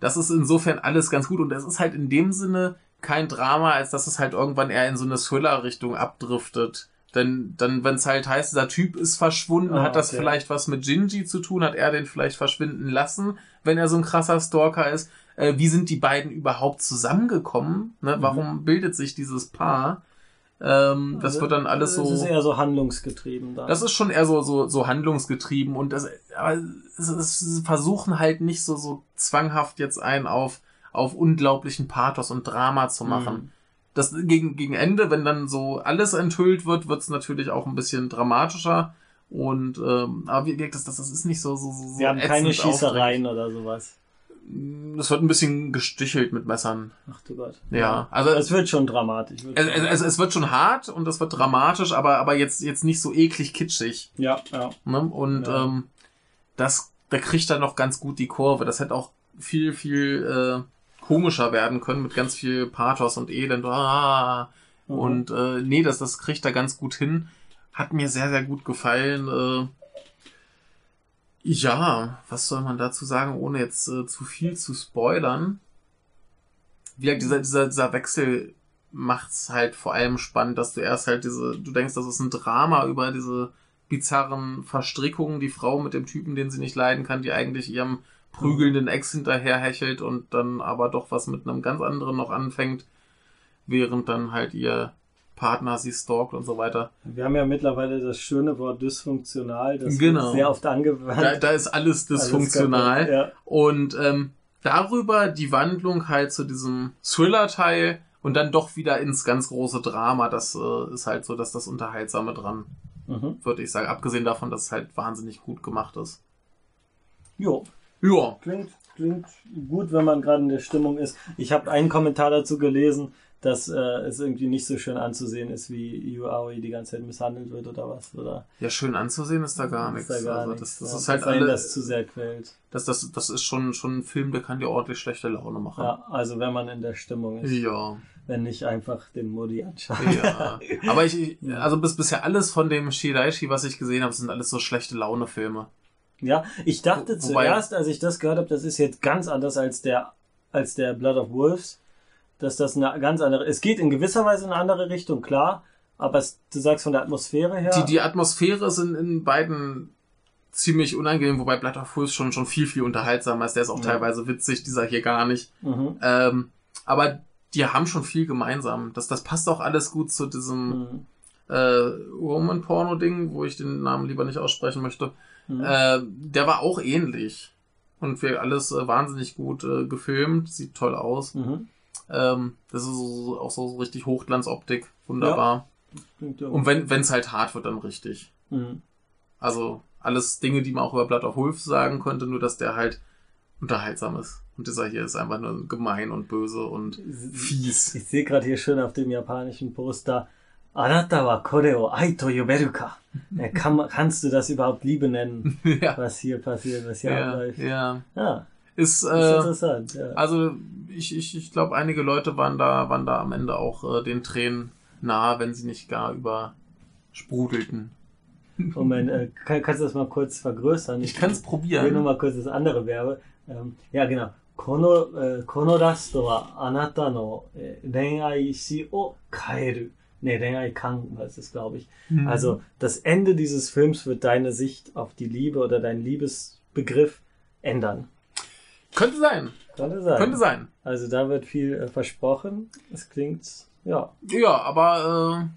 das ist insofern alles ganz gut. Und es ist halt in dem Sinne kein Drama, als dass es halt irgendwann eher in so eine Thriller-Richtung abdriftet. Denn dann, wenn es halt heißt, dieser Typ ist verschwunden, Ah, hat das okay. vielleicht was mit Jinji zu tun, hat er den vielleicht verschwinden lassen, wenn er so ein krasser Stalker ist. Äh, wie sind die beiden überhaupt zusammengekommen? Ne? Mhm. Warum bildet sich dieses Paar? Ähm, das Also, wird dann alles Das ist so. eher so handlungsgetrieben da. Das ist schon eher so, so, so handlungsgetrieben und das, aber sie versuchen halt nicht so, so zwanghaft jetzt einen auf, auf unglaublichen Pathos und Drama zu machen. Mhm. Das gegen, gegen Ende, wenn dann so alles enthüllt wird, wird es natürlich auch ein bisschen dramatischer. Und ähm, aber wie gesagt, das, das, ist nicht so so so. Wir haben keine Schießereien oder sowas. Es wird ein bisschen gestichelt mit Messern. Ach du Gott. Ja, also Es wird schon dramatisch. Wird es, es, es wird schon hart und es wird dramatisch, aber aber jetzt jetzt nicht so eklig kitschig. ja, ja. Ne? Und Ja. ähm, das, da kriegt er noch ganz gut die Kurve. Das hätte auch viel, viel äh, komischer werden können mit ganz viel Pathos und Elend. Ah. Mhm. Und äh, nee, das, das kriegt er ganz gut hin. Hat mir sehr, sehr gut gefallen. Äh, ja, was soll man dazu sagen, ohne jetzt äh, zu viel zu spoilern? Wie gesagt, dieser, dieser, dieser Wechsel macht's halt vor allem spannend, dass du erst halt diese, du denkst, das ist ein Drama über diese bizarren Verstrickungen, die Frau mit dem Typen, den sie nicht leiden kann, die eigentlich ihrem prügelnden Ex hinterherhechelt und dann aber doch was mit einem ganz anderen noch anfängt, während dann halt ihr Partner sie stalkt und so weiter. Wir haben ja mittlerweile das schöne Wort dysfunktional, das Genau. sehr oft angewandt. Da, da ist alles Alles dysfunktional. kaputt, ja. Und ähm, darüber die Wandlung halt zu diesem Thriller-Teil und dann doch wieder ins ganz große Drama. Das äh, ist halt so, dass das Unterhaltsame dran, Mhm. würde ich sagen. Abgesehen davon, dass es halt wahnsinnig gut gemacht ist. Jo, Ja. klingt, klingt gut, wenn man gerade in der Stimmung ist. Ich habe einen Kommentar dazu gelesen, dass äh, es irgendwie nicht so schön anzusehen ist, wie Yu Aoi die ganze Zeit misshandelt wird oder was. Oder Ja, schön anzusehen ist da gar ist nichts. da gar also das, das ja, ist halt einen alle, das zu sehr quält. das, das, das ist schon, schon ein Film, der kann dir ordentlich schlechte Laune machen. Ja, also wenn man in der Stimmung ist, Ja. wenn nicht einfach den Modi anschaut. ja. Aber ich, also bis bisher alles von dem Shiraishi, was ich gesehen habe, sind alles so schlechte Laune-Filme. Ja, ich dachte Wo- zuerst, als ich das gehört habe, das ist jetzt ganz anders als der, als der Blood of Wolves, dass das eine ganz andere, es geht in gewisser Weise in eine andere Richtung, klar, aber es, du sagst von der Atmosphäre her, Die, die Atmosphäre sind in beiden ziemlich unangenehm, wobei Blood of Wolves schon, schon viel, viel unterhaltsamer ist. Der ist auch Ja. teilweise witzig, dieser hier gar nicht. mhm, Ähm, aber die haben schon viel gemeinsam. Das, das passt auch alles gut zu diesem mhm, äh, Woman-Porno-Ding, wo ich den Namen lieber nicht aussprechen möchte. mhm. Äh, der war auch ähnlich. Und wir alles äh, wahnsinnig gut äh, gefilmt, sieht toll aus. mhm. Ähm, das ist so, auch so, so richtig Hochglanzoptik, wunderbar. Ja Und wenn es halt hart wird, dann richtig. mhm. Also alles Dinge, die man auch über Blood of Wolves sagen könnte, nur dass der halt unterhaltsam ist. Und dieser hier ist einfach nur gemein und böse und fies. Ich sehe gerade hier schön auf dem japanischen Poster, Anata wa kore o ai to yoberu ka? Äh, Kann, kannst du das überhaupt Liebe nennen, ja. was hier passiert, was hier Ja, abläuft? ja. Ja, Ist, ist äh, interessant. Ja. also ich, ich, ich glaube, einige Leute waren da, waren da am Ende auch äh, den Tränen nahe, wenn sie nicht gar übersprudelten. Moment, äh, kann, kannst du das mal kurz vergrößern? Ich kann es Ich will nur probieren. mal kurz das andere Werbe. Ähm, ja, genau. この、えーこのラストはあなたの、えー恋愛史を変える。Nee, 恋愛観war es, glaube ich. Mhm. Also, das Ende dieses Films wird deine Sicht auf die Liebe oder deinen Liebesbegriff ändern. Könnte sein. Könnte sein. Könnte sein. Also, da wird viel äh, versprochen. Es klingt, ja. Ja, aber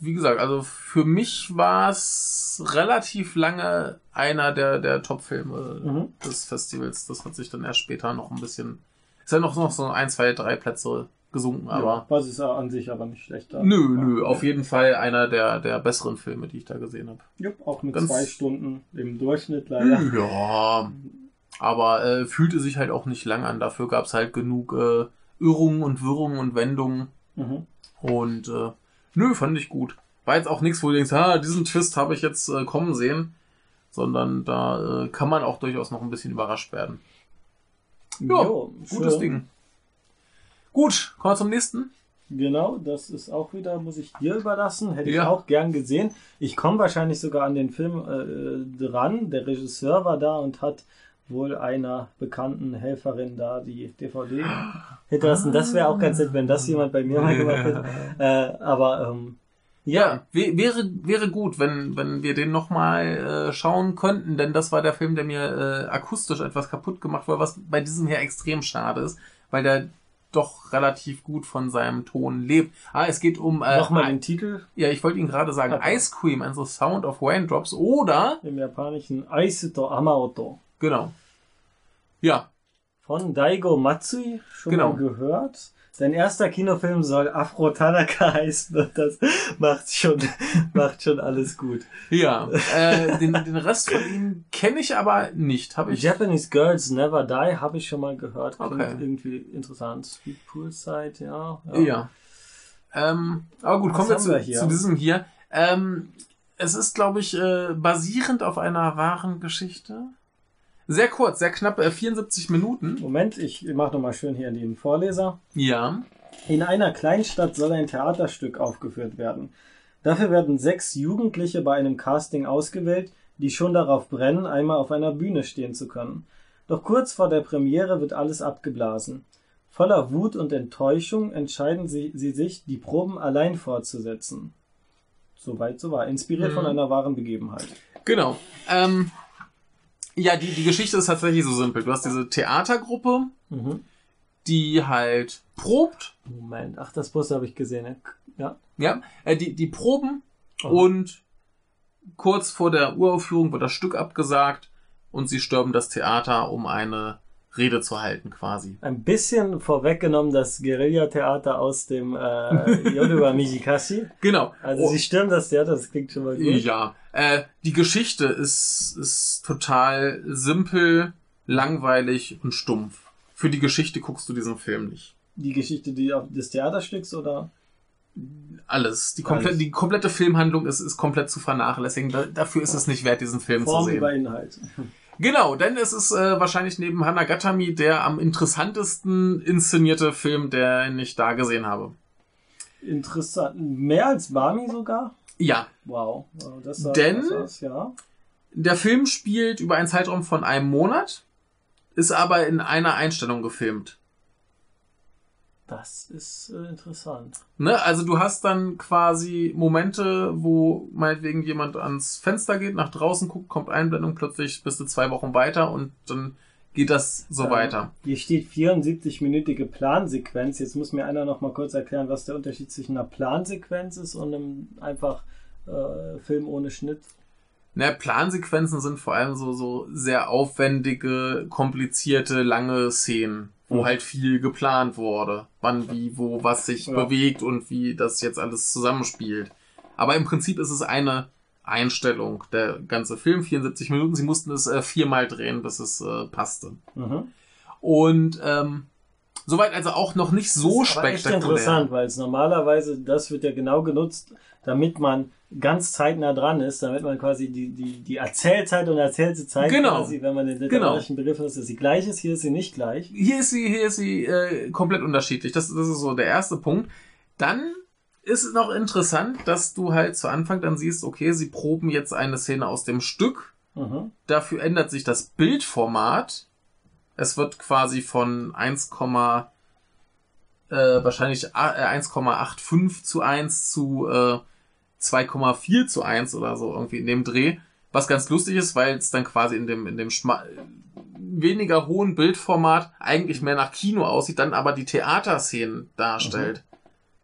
äh, wie gesagt, also für mich war es relativ lange einer der, der Top-Filme Mhm. des Festivals. Das hat sich dann erst später noch ein bisschen. Ist ja noch, noch so ein, zwei, drei Plätze gesunken, aber. ja, was ist an sich aber nicht schlecht. Nö, nö, auf jeden Fall einer der, der besseren Filme, die ich da gesehen habe. Jupp, auch mit Ganz- zwei Stunden im Durchschnitt leider. Ja, aber äh, fühlte sich halt auch nicht lang an. Dafür gab es halt genug äh, Irrungen und Wirrungen und Wendungen. Mhm. Und äh, nö, fand ich gut. War jetzt auch nichts, wo du denkst, ah, diesen Twist habe ich jetzt äh, kommen sehen. Sondern da äh, kann man auch durchaus noch ein bisschen überrascht werden. Ja, Jo, gutes schön. Ding. Gut, kommen wir zum nächsten. Genau, das ist auch wieder, muss ich dir überlassen. Hätte ich Ja. auch gern gesehen. Ich komme wahrscheinlich sogar an den Film äh, dran. Der Regisseur war da und hat wohl einer bekannten Helferin da die DVD hinterlassen. Das wäre auch ganz nett, wenn das jemand bei mir mal gemacht hätte. Äh, aber ähm, Ja, wä- wäre, wäre gut, wenn, wenn wir den nochmal äh, schauen könnten, denn das war der Film, der mir äh, akustisch etwas kaputt gemacht wurde, was bei diesem hier extrem schade ist, weil der doch relativ gut von seinem Ton lebt. Ah, es geht um äh, nochmal den Titel Ja, ich wollte Ihnen gerade sagen, Okay. Ice Cream and the Sound of Raindrops oder, im japanischen Aisu Amaoto genau. Ja, von Daigo Matsui schon Genau. mal gehört. Sein erster Kinofilm soll Afro Tanaka heißen. Das macht schon, macht schon alles gut. ja. äh, den, den Rest von ihm kenne ich aber nicht. Habe ich. Japanese Girls Never Die habe ich schon mal gehört. Klingt Okay. irgendwie interessant. Sweet Poolside, ja. Ja. Ähm, aber gut, Was kommen wir zu, wir hier? zu diesem hier. Ähm, es ist, glaube ich, äh, basierend auf einer wahren Geschichte. Sehr kurz, sehr knapp, äh, 74 Minuten. Moment, ich mache nochmal schön hier den Vorleser. Ja. In einer Kleinstadt soll ein Theaterstück aufgeführt werden. Dafür werden sechs Jugendliche bei einem Casting ausgewählt, die schon darauf brennen, einmal auf einer Bühne stehen zu können. Doch kurz vor der Premiere wird alles abgeblasen. Voller Wut und Enttäuschung entscheiden sie, sie sich, die Proben allein fortzusetzen. Soweit so war. Inspiriert Mhm. von einer wahren Begebenheit. Genau. Ähm, ja, die, die Geschichte ist tatsächlich so simpel. Du hast diese Theatergruppe, Mhm. die halt probt, Moment, ach, das Poster habe ich gesehen. Ja. ja, äh, die, die proben Oh. und kurz vor der Uraufführung wird das Stück abgesagt und sie stürmen das Theater, um eine Rede zu halten quasi. Ein bisschen vorweggenommen das Guerilla-Theater aus dem äh, Yoruba Mijikashi. Genau. Also Oh, sie stürmen das Theater, das klingt schon mal gut. ja. Äh, die Geschichte ist, ist total simpel, langweilig und stumpf. Für die Geschichte guckst du diesen Film nicht. Die Geschichte die, auf- des Theaterstücks oder? Alles. Die, komplett, Alles. die komplette Filmhandlung ist, ist komplett zu vernachlässigen. Da, dafür ist es nicht wert, diesen Film zu Form sehen. über Inhalt. Genau, denn es ist äh, wahrscheinlich neben Hanagatami der am interessantesten inszenierte Film, den ich da gesehen habe. Interessant. Mehr als Bami sogar? Ja, Wow. Wow, Das sah Denn- aus, ja. der Film spielt über einen Zeitraum von einem Monat, ist aber in einer Einstellung gefilmt. Das ist äh, interessant. Ne? Also du hast dann quasi Momente, wo meinetwegen jemand ans Fenster geht, nach draußen guckt, kommt Einblendung, plötzlich bist du zwei Wochen weiter und dann geht das so Ähm, weiter. Hier steht 74-minütige Plansequenz. Jetzt muss mir einer noch mal kurz erklären, was der Unterschied zwischen einer Plansequenz ist und einem einfach äh, Film ohne Schnitt. Ne, Plansequenzen sind vor allem so, so sehr aufwendige, komplizierte, lange Szenen, wo Mhm. halt viel geplant wurde. Wann, wie, wo, was sich Ja. bewegt und wie das jetzt alles zusammenspielt. Aber im Prinzip ist es eine Einstellung. Der ganze Film, 74 Minuten, sie mussten es äh, viermal drehen, bis es äh, passte. Mhm. Und ähm, soweit also auch noch nicht so Das ist aber echt spektakulär. interessant, weil es normalerweise, das wird ja genau genutzt, damit man ganz zeitnah dran ist, damit man quasi die, die, die Erzählzeit und erzählte Zeit Genau. quasi, wenn man den literarischen Begriff nutzt, ist sie gleich ist, hier ist sie nicht gleich. Hier ist sie, hier ist sie äh, komplett unterschiedlich. Das, das ist so der erste Punkt. Dann ist es noch interessant, dass du halt zu Anfang dann siehst, okay, sie proben jetzt eine Szene aus dem Stück. Mhm. Dafür ändert sich das Bildformat. Es wird quasi von 1, äh, wahrscheinlich a- äh, 1,85 zu 1 zu äh, 2,4 zu 1 oder so irgendwie in dem Dreh. Was ganz lustig ist, weil es dann quasi in dem, in dem schma weniger hohen Bildformat eigentlich mehr nach Kino aussieht, dann aber die Theaterszenen darstellt.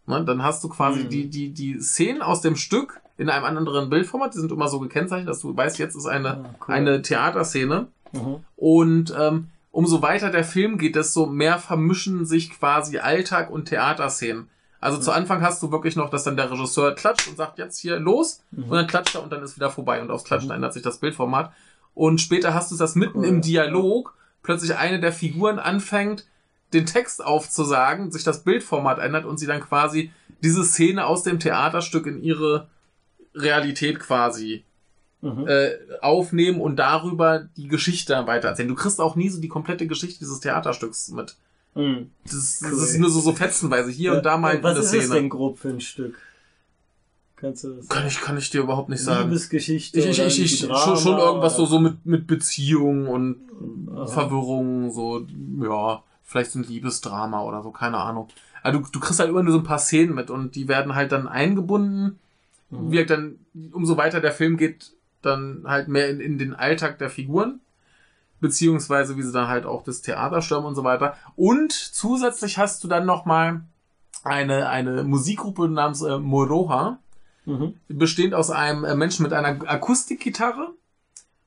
Ne, dann hast du quasi Mhm. die, die, die Szenen aus dem Stück in einem anderen Bildformat, die sind immer so gekennzeichnet, dass du weißt, jetzt ist eine, Ah, cool. eine Theaterszene. Mhm. Und ähm, umso weiter der Film geht, desto mehr vermischen sich quasi Alltag und Theaterszenen. Also zu Anfang hast du wirklich noch, dass dann der Regisseur klatscht und sagt, jetzt hier los. Mhm. Und dann klatscht er und dann ist wieder vorbei. Und aufs Klatschen ändert sich das Bildformat. Und später hast du das mitten im Dialog, plötzlich eine der Figuren anfängt, den Text aufzusagen, sich das Bildformat ändert und sie dann quasi diese Szene aus dem Theaterstück in ihre Realität quasi Mhm. äh, aufnehmen und darüber die Geschichte weitererzählen. Du kriegst auch nie so die komplette Geschichte dieses Theaterstücks mit. Mhm. Das, Cool. das ist nur so, so fetzenweise hier und da mal Was eine ist Szene. es denn grob für ein Stück? Kannst du das Kann ich, kann ich dir überhaupt nicht sagen. Liebesgeschichte? Ich, ich, ich, ich, schon, schon irgendwas so, so mit, mit Beziehungen und Aha. Verwirrung, so, ja, vielleicht so ein Liebesdrama oder so, keine Ahnung. Also du, du kriegst halt immer nur so ein paar Szenen mit und die werden halt dann eingebunden. Mhm. Wie halt dann, umso weiter der Film geht, dann halt mehr in, in den Alltag der Figuren. Beziehungsweise wie sie dann halt auch das Theater stürmen und so weiter. Und zusätzlich hast du dann nochmal eine, eine Musikgruppe namens äh, Moroha Mhm. bestehend aus einem äh, Menschen mit einer Akustikgitarre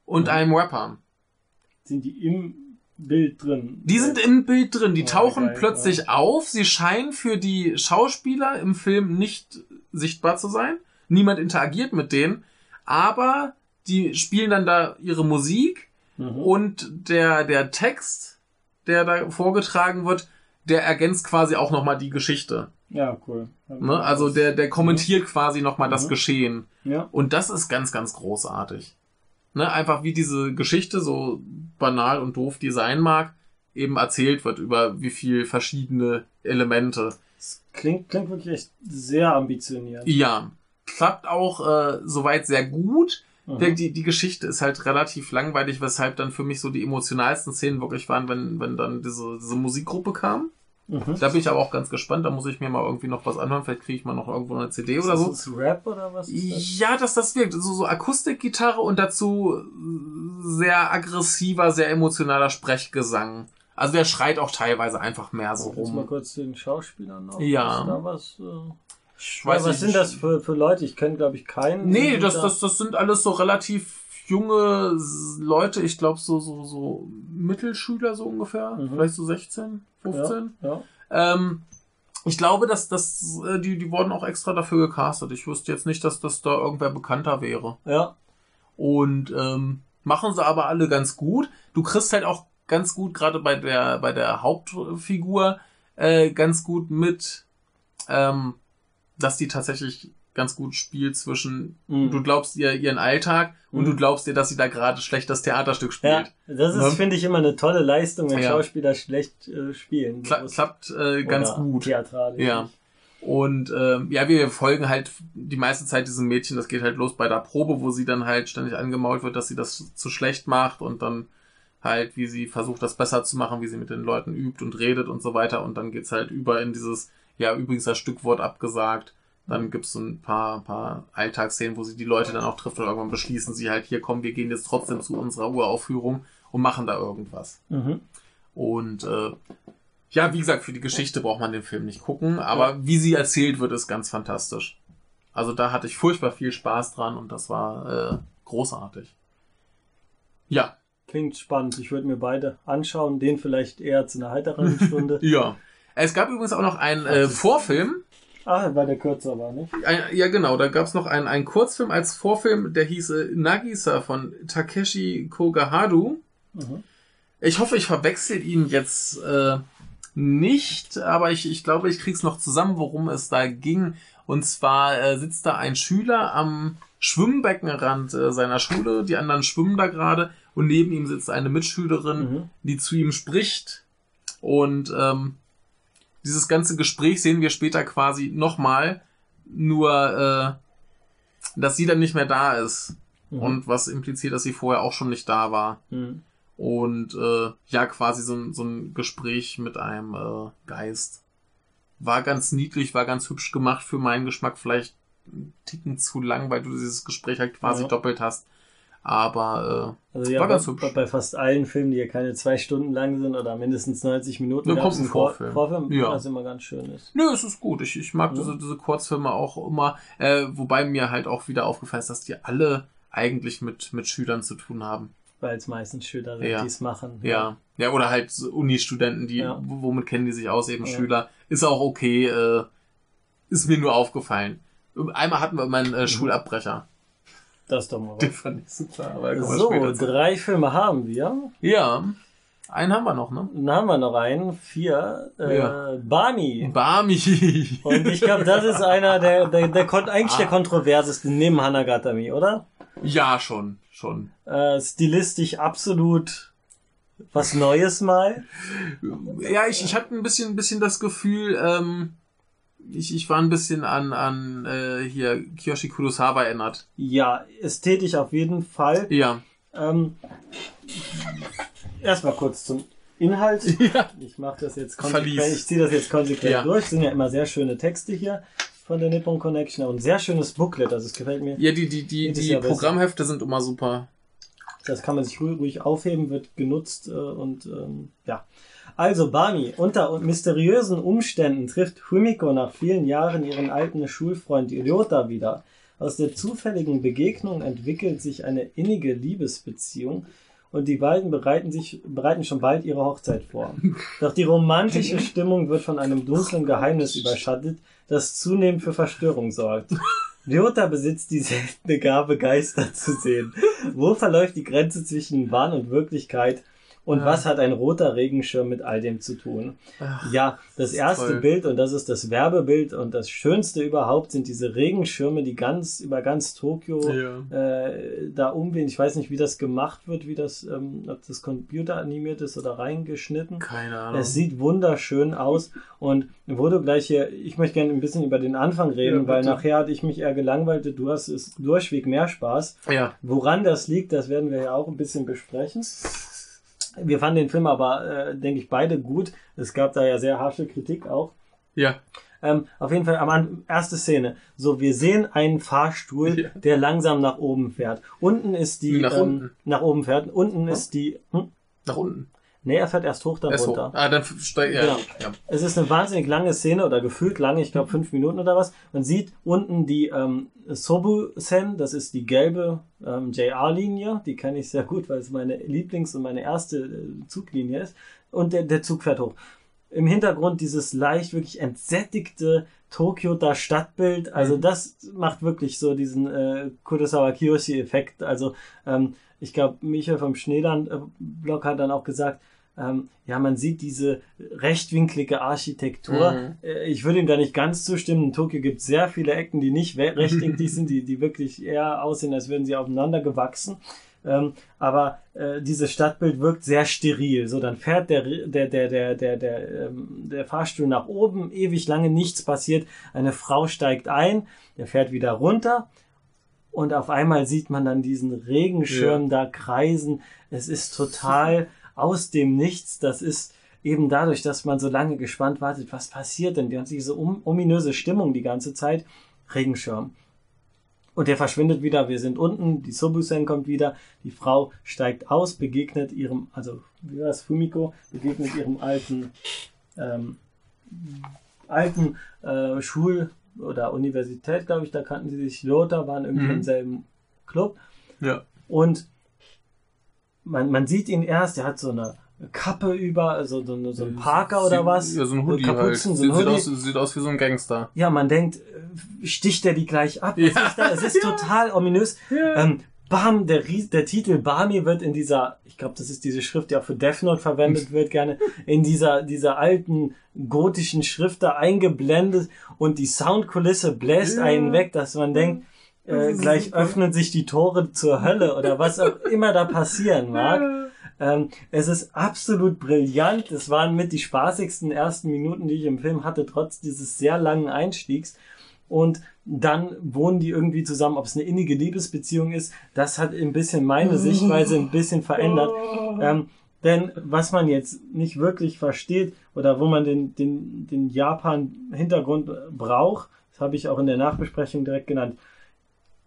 und Mhm. einem Rapper. Sind die im Bild drin? Die sind im Bild drin, die Oh, tauchen geil, plötzlich ja. auf, sie scheinen für die Schauspieler im Film nicht sichtbar zu sein. Niemand interagiert mit denen, aber die spielen dann da ihre Musik Mhm. und der, der Text, der da vorgetragen wird, der ergänzt quasi auch nochmal die Geschichte. Ja, cool. Ne? Also der, der kommentiert quasi nochmal das Mhm. Geschehen. Ja. Und das ist ganz, ganz großartig. ne, einfach wie diese Geschichte, so banal und doof die sein mag, eben erzählt wird über wie viel verschiedene Elemente. Das klingt, klingt wirklich echt sehr ambitioniert. Ja, klappt auch äh, soweit sehr gut. Mhm. Die, die Geschichte ist halt relativ langweilig, weshalb dann für mich so die emotionalsten Szenen wirklich waren, wenn, wenn dann diese, diese Musikgruppe kam. Mhm. Da bin ich aber auch ganz gespannt, da muss ich mir mal irgendwie noch was anhören, vielleicht kriege ich mal noch irgendwo eine CD oder ist so. das Rap oder was? Ist das? Ja, dass das wirkt. So, so Akustikgitarre und dazu sehr aggressiver, sehr emotionaler Sprechgesang. Also der schreit auch teilweise einfach mehr so Jetzt mal rum. kurz den Schauspielern noch. Ja. Ist da was, äh... Ich Ja, was nicht. sind das für, für Leute? Ich kenne, glaube ich, keinen. Nee, das, da- das, das sind alles so relativ junge Leute. Ich glaube so, so, so Mittelschüler so ungefähr. Mhm. Vielleicht so 16, 15. Ja, Ähm, ich glaube, dass das, äh, die, die wurden auch extra dafür gecastet. Ich wusste jetzt nicht, dass das da irgendwer bekannter wäre. ja. ja. Und ähm, machen sie aber alle ganz gut. Du kriegst halt auch ganz gut, gerade bei der, bei der Hauptfigur, äh, ganz gut mit, ähm, dass die tatsächlich ganz gut spielt zwischen, Mhm. du glaubst ihr ihren Alltag und Mhm. du glaubst ihr, dass sie da gerade schlecht das Theaterstück Ja, spielt. das ist, Ne? finde ich, immer eine tolle Leistung, wenn Ja. Schauspieler schlecht äh, spielen. Kla klappt äh, ganz gut. Theatralisch. Ja. Und ähm, ja, wir folgen halt die meiste Zeit diesem Mädchen. Das geht halt los bei der Probe, wo sie dann halt ständig angemault wird, dass sie das zu schlecht macht und dann halt, wie sie versucht, das besser zu machen, wie sie mit den Leuten übt und redet und so weiter. Und dann geht's halt über in dieses, ja, übrigens das Stückwort abgesagt. Dann gibt's so ein paar, paar Alltagsszenen, wo sie die Leute dann auch trifft und irgendwann beschließen sie halt, hier komm, wir gehen jetzt trotzdem zu unserer Uraufführung und machen da irgendwas. Mhm. Und äh, ja, wie gesagt, für die Geschichte braucht man den Film nicht gucken, aber wie sie erzählt wird, ist ganz fantastisch. Also da hatte ich furchtbar viel Spaß dran und das war äh, großartig. Ja, Klingt spannend. Ich würde mir beide anschauen. Den vielleicht eher zu einer heiteren Stunde. ja. Es gab übrigens auch noch einen äh, Vorfilm. ah, weil der kürzer war, nicht? Ein, ja, genau, da gab es noch einen, einen Kurzfilm als Vorfilm, der hieß äh, Nagisa von Takeshi Kogahadu. Mhm. Ich hoffe, ich verwechsel ihn jetzt äh, nicht, aber ich, ich glaube, ich krieg's noch zusammen, worum es da ging. Und zwar äh, sitzt da ein Schüler am Schwimmbeckenrand äh, seiner Schule, die anderen schwimmen da gerade und neben ihm sitzt eine Mitschülerin, Mhm. die zu ihm spricht. Und ähm, dieses ganze Gespräch sehen wir später quasi nochmal, nur äh, dass sie dann nicht mehr da ist. Mhm. Und was impliziert, dass sie vorher auch schon nicht da war. Mhm. Und äh, ja, quasi so ein, so ein Gespräch mit einem äh, Geist. War ganz niedlich, war ganz hübsch gemacht für meinen Geschmack. Vielleicht einen Ticken zu lang, weil du dieses Gespräch halt quasi Ja. doppelt hast. Aber Also ja, War bei, ganz hübsch. bei fast allen Filmen, die ja keine zwei Stunden lang sind oder mindestens 90 Minuten, Da kommt ein Vorfilm. Vorfilm, Ja. was immer ganz schön ist. äh, nö, es ist gut. Ich, ich mag Ja. diese, diese Kurzfilme auch immer. Äh, wobei mir halt auch wieder aufgefallen ist, dass die alle eigentlich mit, mit Schülern zu tun haben. Weil es meistens Schüler sind, Ja. die es machen. Ja. Ja, oder halt Uni-Studenten, die, womit kennen die sich aus, eben. Schüler. Ist auch okay, äh, ist mir nur aufgefallen. Einmal hatten wir meinen Mhm. äh, Schulabbrecher. Das ist doch mal was. ich super, aber So, drei Filme haben wir. Ja, einen haben wir noch, ne? Dann haben wir noch einen, vier. Äh, Ja. Barney. Barmi. Und ich glaube, das ist einer der, der, der kon- eigentlich der kontroversesten neben Hanagatami, oder? ja, schon, schon. Äh, stilistisch absolut was Neues mal. Ja, ich, ich hatte ein bisschen, ein bisschen das Gefühl, ähm, ich, ich war ein bisschen an, an äh, hier Kiyoshi Kurosawa erinnert. Ja, ästhetisch auf jeden Fall. Ja. Ähm, Erstmal kurz zum Inhalt. Ja. Ich mache das jetzt konsequent. Verlies. Ich ziehe das jetzt konsequent Ja. durch. sind ja immer sehr schöne Texte hier von der Nippon Connection und ein sehr schönes Booklet. Also es gefällt mir. Ja, die, die, die, die. Programmhefte sind immer super. Das kann man sich ruhig, ruhig aufheben, wird genutzt äh, und ähm, ja. Also Barney, unter mysteriösen Umständen trifft Humiko nach vielen Jahren ihren alten Schulfreund Ryota wieder. Aus der zufälligen Begegnung entwickelt sich eine innige Liebesbeziehung und die beiden bereiten sich bereiten schon bald ihre Hochzeit vor. Doch die romantische Stimmung wird von einem dunklen Geheimnis überschattet, das zunehmend für Verstörung sorgt. Ryota besitzt die seltene Gabe, Geister zu sehen. Wo verläuft die Grenze zwischen Wahn und Wirklichkeit? Und Ja. was hat ein roter Regenschirm mit all dem zu tun? Ach, Ja, das erste toll. Bild, und das ist das Werbebild und das Schönste überhaupt, sind diese Regenschirme, die ganz über ganz Tokio Ja. äh, da umwehen. Ich weiß nicht, wie das gemacht wird, wie das, ähm, ob das computeranimiert ist oder reingeschnitten. Keine Ahnung. Es sieht wunderschön aus und wo du gleich hier, ich möchte gerne ein bisschen über den Anfang reden, Ja, weil nachher hatte ich mich eher gelangweilt, du hast es durchweg mehr Spaß. ja. Woran das liegt, das werden wir ja auch ein bisschen besprechen. Wir fanden den Film aber, äh, denke ich, beide gut. Es gab da ja sehr harsche Kritik auch. Ja. Ähm, auf jeden Fall am Anfang, erste Szene. So, wir sehen einen Fahrstuhl, Ja. der langsam nach oben fährt. Unten ist die, Nach ähm, unten. nach oben fährt. Unten ist die, hm? Nach unten. Nee, er fährt erst hoch, dann Erst runter. hoch. Ah, dann steigt ja. Genau. ja. Es ist eine wahnsinnig lange Szene oder gefühlt lange, ich glaube fünf Minuten oder was. Man sieht unten die ähm, Sobu-Sen, das ist die gelbe ähm, JR-Linie, die kenne ich sehr gut, weil es meine Lieblings- und meine erste äh, Zuglinie ist. Und der, der Zug fährt hoch. Im Hintergrund dieses leicht wirklich entsättigte Tokio da Stadtbild, also Mhm. das macht wirklich so diesen äh, Kurosawa Kiyoshi-Effekt. Also ähm, ich glaube, Michael vom Schneeland-Blog hat dann auch gesagt, ähm, ja, man sieht diese rechtwinklige Architektur. Mhm. Äh, Ich würde ihm da nicht ganz zustimmen. In Tokio gibt es sehr viele Ecken, die nicht rechtwinklig sind, die, die wirklich eher aussehen, als wären sie aufeinander gewachsen. Ähm, aber äh, dieses Stadtbild wirkt sehr steril. So, dann fährt der, der, der, der, der, der, ähm, der Fahrstuhl nach oben, ewig lange nichts passiert. Eine Frau steigt ein, der fährt wieder runter. Und auf einmal sieht man dann diesen Regenschirm da kreisen. Es ist total aus dem Nichts. Das ist eben dadurch, dass man so lange gespannt wartet, was passiert denn? Die hat diese ominöse Stimmung die ganze Zeit. Regenschirm. Und der verschwindet wieder. Wir sind unten. Die Sobusen kommt wieder. Die Frau steigt aus, begegnet ihrem, also wie war das, Fumiko, begegnet ihrem alten, ähm, alten äh, Schul- oder Universität, glaube ich. Da kannten sie sich. Lothar waren irgendwie Mhm. im selben Club. Ja. Und man, man sieht ihn erst, er hat so eine Kappe über, also so, eine, so ein Parker oder was. Ja, so ein Hoodie Kapuzen, halt. so ein sieht, Hoodie. sieht, aus, sieht aus wie so ein Gangster. Ja, man denkt, äh, sticht er die gleich ab? Ja. Es ist Ja. total ominös. Ähm, Bam, der, Ries- der Titel Barney wird in dieser, ich glaube, das ist diese Schrift, die auch für Death Note verwendet wird, gerne, in dieser, dieser alten gotischen Schrift da eingeblendet und die Soundkulisse bläst Ja. einen weg, dass man denkt, äh, gleich öffnen sich die Tore zur Hölle oder was auch immer da passieren mag. Ähm, es ist absolut brillant. Es waren mit die spaßigsten ersten Minuten, die ich im Film hatte, trotz dieses sehr langen Einstiegs. Und dann wohnen die irgendwie zusammen, ob es eine innige Liebesbeziehung ist. Das hat ein bisschen meine Sichtweise ein bisschen verändert. Ähm, denn was man jetzt nicht wirklich versteht oder wo man den, den, den Japan-Hintergrund braucht, das habe ich auch in der Nachbesprechung direkt genannt.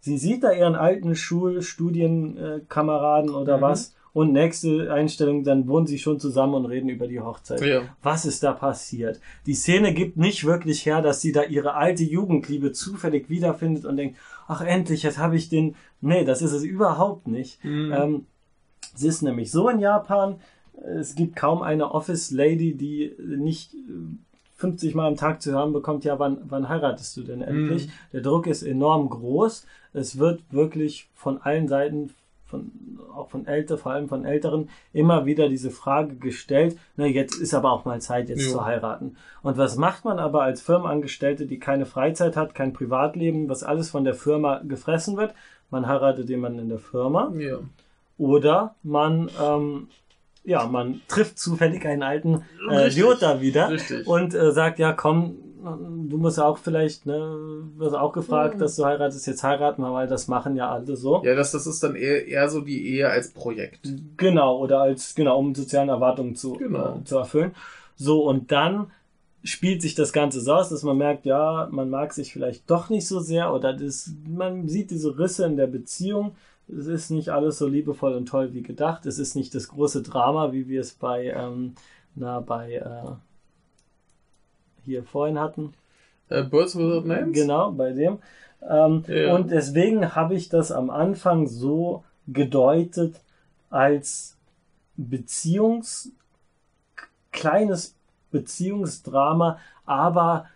Sie sieht da ihren alten Schulstudienkameraden oder Mhm. was und nächste Einstellung, dann wohnen sie schon zusammen und reden über die Hochzeit. Ja. Was ist da passiert? Die Szene gibt nicht wirklich her, dass sie da ihre alte Jugendliebe zufällig wiederfindet und denkt, ach endlich, jetzt habe ich den. Nee, das ist es überhaupt nicht. Mhm. Ähm, es ist nämlich so in Japan, es gibt kaum eine Office Lady, die nicht äh, 50 Mal am Tag zu hören bekommt, ja, wann, wann heiratest du denn endlich? Mhm. Der Druck ist enorm groß. Es wird wirklich von allen Seiten, von, auch von Älteren, vor allem von Älteren, immer wieder diese Frage gestellt, na, jetzt ist aber auch mal Zeit, jetzt Jo. zu heiraten. Und was macht man aber als Firmenangestellte, die keine Freizeit hat, kein Privatleben, was alles von der Firma gefressen wird? Man heiratet jemanden in der Firma. ja. Oder man, ähm, ja, man trifft zufällig einen alten äh, Richtig. Jota wieder Richtig. und äh, sagt, ja komm, du musst auch vielleicht, ne, wirst auch gefragt, Mhm. dass du heiratest, jetzt heiraten wir, weil das machen ja alle so. ja, das, das ist dann eher, eher so die Ehe als Projekt. Genau, oder als, genau, um sozialen Erwartungen zu, Genau. äh, zu erfüllen. So, und dann spielt sich das Ganze so aus, dass man merkt, ja, man mag sich vielleicht doch nicht so sehr oder das, man sieht diese Risse in der Beziehung. Es ist nicht alles so liebevoll und toll wie gedacht. Es ist nicht das große Drama, wie wir es bei, ähm, na, bei, äh, hier vorhin hatten. Äh, Birds Without Names? Genau, bei dem. Ähm, Ja. Und deswegen habe ich das am Anfang so gedeutet als Beziehungs, kleines Beziehungsdrama, aber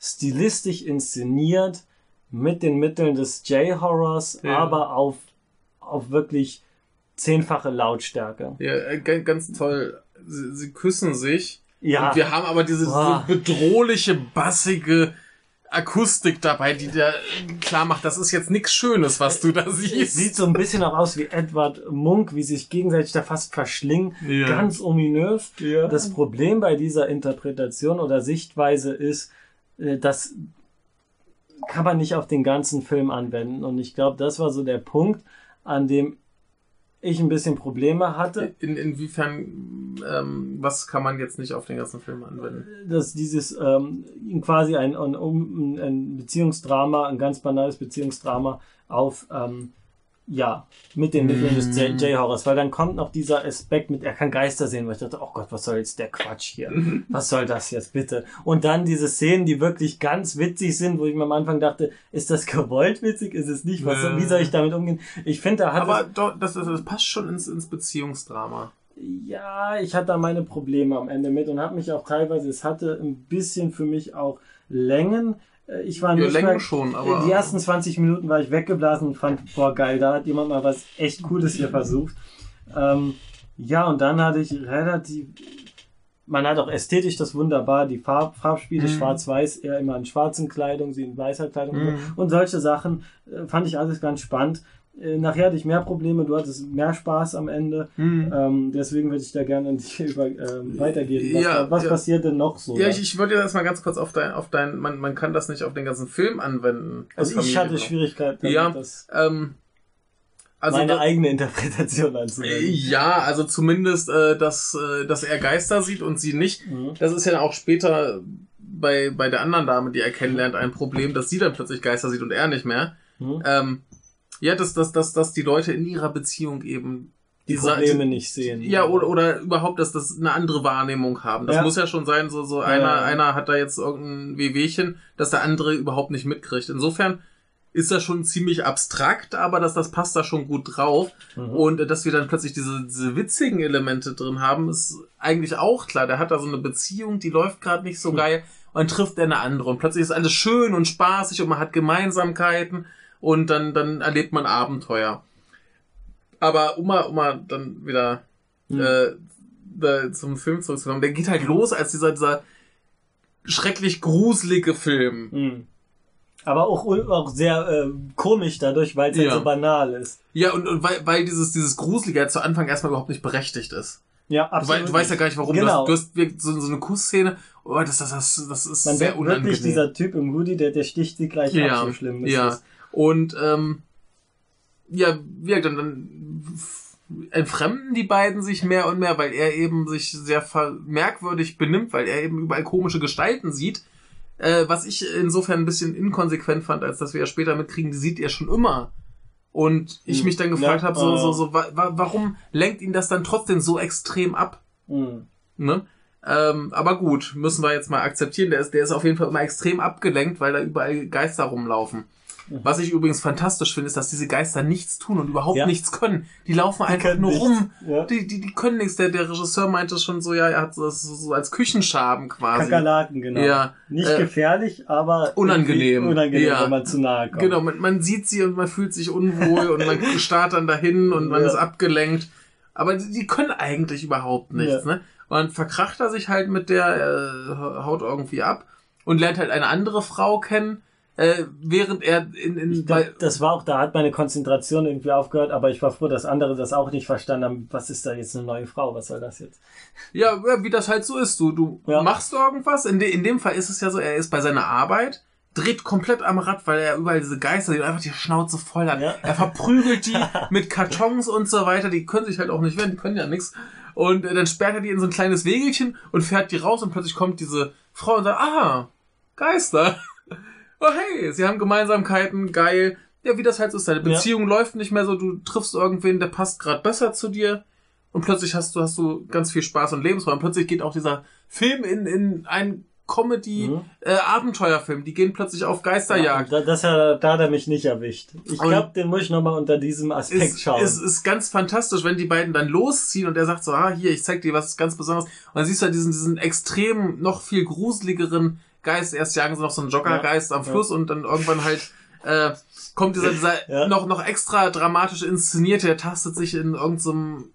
stilistisch inszeniert mit den Mitteln des J-Horrors, Ja. aber auf, auf wirklich zehnfache Lautstärke. Ja, äh, ganz toll. Sie, sie küssen sich. Ja. Und wir haben aber diese so bedrohliche, bassige Akustik dabei, die dir klar macht, das ist jetzt nichts Schönes, was du da siehst. sieht so ein bisschen auch aus wie Edward Munk, wie sich gegenseitig da fast verschlingen. Ja. Ganz ominös. Ja. Das Problem bei dieser Interpretation oder Sichtweise ist, äh, das kann man nicht auf den ganzen Film anwenden. Und ich glaube, das war so der Punkt, an dem ich ein bisschen Probleme hatte. In, inwiefern, ähm, was kann man jetzt nicht auf den ganzen Film anwenden? dass dieses ähm, quasi ein, ein, um- ein Beziehungsdrama, ein ganz banales Beziehungsdrama auf ähm, ja, mit den Mitteln des J- J-Horrors, weil dann kommt noch dieser Aspekt mit, er kann Geister sehen, weil ich dachte, oh Gott, was soll jetzt der Quatsch hier? Was soll das jetzt bitte? Und dann diese Szenen, die wirklich ganz witzig sind, wo ich mir am Anfang dachte, ist das gewollt witzig? Ist es nicht? Was, Ja. Wie soll ich damit umgehen? Ich finde, da hat Aber es, doch, das, das, das passt schon ins, ins Beziehungsdrama. ja, ich hatte da meine Probleme am Ende mit und habe mich auch teilweise, es hatte ein bisschen für mich auch Längen. Äh, Ich war Ja, nicht Längen mehr, schon, aber- Die ersten 20 Minuten war ich weggeblasen und fand, boah, geil, da hat jemand mal was echt Cooles hier versucht. Ähm, ja, und dann hatte ich relativ, man hat auch ästhetisch das wunderbar, die Farb, Farbspiele, Mhm. schwarz-weiß, er immer in schwarzen Kleidung, sie in weißer Kleidung Mhm. und solche Sachen äh, fand ich alles ganz spannend. Äh, nachher hatte ich mehr Probleme, du hattest mehr Spaß am Ende. Ähm, deswegen würde ich da gerne an dich über, ähm, weitergeben. Was, Ja, was ja. passiert denn noch so? Ja, ich, ich wollte jetzt erstmal ganz kurz auf dein, auf dein, man, man kann das nicht auf den ganzen Film anwenden. das also ich hatte Familiendrama. Schwierigkeiten, damit Ja, das Ähm, also meine da- eigene Interpretation anzuwenden. Ja, also zumindest, äh, dass, äh, dass er Geister sieht und sie nicht. Mhm. Das ist ja auch später bei, bei der anderen Dame, die er kennenlernt, ein Problem, dass sie dann plötzlich Geister sieht und er nicht mehr. Mhm. Ähm, ja, dass, dass, dass, dass die Leute in ihrer Beziehung eben Die Probleme nicht sehen. Ja, oder, oder überhaupt, dass das eine andere Wahrnehmung haben. Das Ja. muss ja schon sein, so, so einer, ja, einer hat da jetzt irgendein Wehwehchen, dass der andere überhaupt nicht mitkriegt. Insofern ist das schon ziemlich abstrakt, aber dass das passt da schon gut drauf. Mhm. Und äh, dass wir dann plötzlich diese, diese witzigen Elemente drin haben, ist eigentlich auch klar. Der hat da so eine Beziehung, die läuft gerade nicht so Hm. geil. Und dann trifft er eine andere. Und plötzlich ist alles schön und spaßig und man hat Gemeinsamkeiten und dann, dann erlebt man Abenteuer. Aber um mal, um mal dann wieder Mhm. äh, da zum Film zurückzukommen, der geht halt los als dieser, dieser schrecklich gruselige Film. Mhm. Aber auch, auch sehr äh, komisch dadurch, weil es halt Ja. so banal ist. Ja, und, und weil, weil dieses, dieses Gruselige ja zu Anfang erstmal überhaupt nicht berechtigt ist. Ja, Du, absolut. du weißt ja gar nicht, warum. Genau. Du hast, du hast so, so eine Kussszene. Oh, das, das, das, das ist Man sehr unangenehm. wirklich, dieser Typ im Hoodie, der, der sticht sie gleich ab, ja, so schlimm ist ja. es. Und ähm, ja, gesagt, dann, dann entfremden die beiden sich mehr und mehr, weil er eben sich sehr merkwürdig benimmt, weil er eben überall komische Gestalten sieht. Äh, was ich insofern ein bisschen inkonsequent fand, als dass wir ja später mitkriegen, die sieht er schon immer. Und ich Hm. mich dann gefragt Ja, habe, so, äh. so, so, wa wa warum lenkt ihn das dann trotzdem so extrem ab? Mhm. Ne? Ähm, aber gut, müssen wir jetzt mal akzeptieren. Der ist, der ist auf jeden Fall immer extrem abgelenkt, weil da überall Geister rumlaufen. Was ich übrigens fantastisch finde, ist, dass diese Geister nichts tun und überhaupt Ja. nichts können. Die laufen einfach können nur nichts. rum. Ja. Die, die, die können nichts. Der, der Regisseur meinte schon so, ja, er hat das so, als Küchenschaben quasi. Kakerlaken, genau. Ja, Nicht äh, gefährlich, aber unangenehm. unangenehm, Ja. wenn man zu nahe kommt. Genau, man, man sieht sie und man fühlt sich unwohl und man starrt dann dahin und man ist abgelenkt. Aber die, die können eigentlich überhaupt nichts, ne? Und dann verkracht er sich halt mit der, äh, haut irgendwie ab und lernt halt eine andere Frau kennen, äh, während er in, in glaub, das war auch, da hat meine Konzentration irgendwie aufgehört, aber ich war froh, dass andere das auch nicht verstanden haben. Was ist da jetzt eine neue Frau? Was soll das jetzt? ja, wie das halt so ist. Du, du Ja. machst irgendwas. In, de, in dem Fall ist es ja so, er ist bei seiner Arbeit, dreht komplett am Rad, weil er überall diese Geister, die einfach die Schnauze voll hat. Ja. Er verprügelt die mit Kartons und so weiter. Die können sich halt auch nicht wehren, die können ja nichts. Und äh, dann sperrt er die in so ein kleines Wegelchen und fährt die raus und plötzlich kommt diese Frau und sagt, ah, Geister. Oh hey, sie haben Gemeinsamkeiten, geil. Ja, wie das halt so ist. Deine Ja. Beziehung läuft nicht mehr so, du triffst irgendwen, der passt gerade besser zu dir. Und plötzlich hast du, hast du ganz viel Spaß und Lebensfreude. Und plötzlich geht auch dieser Film in, in einen Comedy-Abenteuerfilm. die gehen plötzlich auf Geisterjagd. Da, das hat, da hat er mich nicht erwischt. Ich glaube, den muss ich nochmal unter diesem Aspekt ist, schauen. ist, ist ganz fantastisch, wenn die beiden dann losziehen und er sagt so, ah, hier, ich zeig dir was ganz Besonderes. Und dann siehst du halt diesen, diesen extrem, noch viel gruseligeren Geist. Erst jagen sie noch so einen Joggergeist am Ja. Fluss und dann irgendwann halt äh, kommt dieser, dieser Ja. noch, noch extra dramatisch inszeniert, der tastet sich in irgendeinem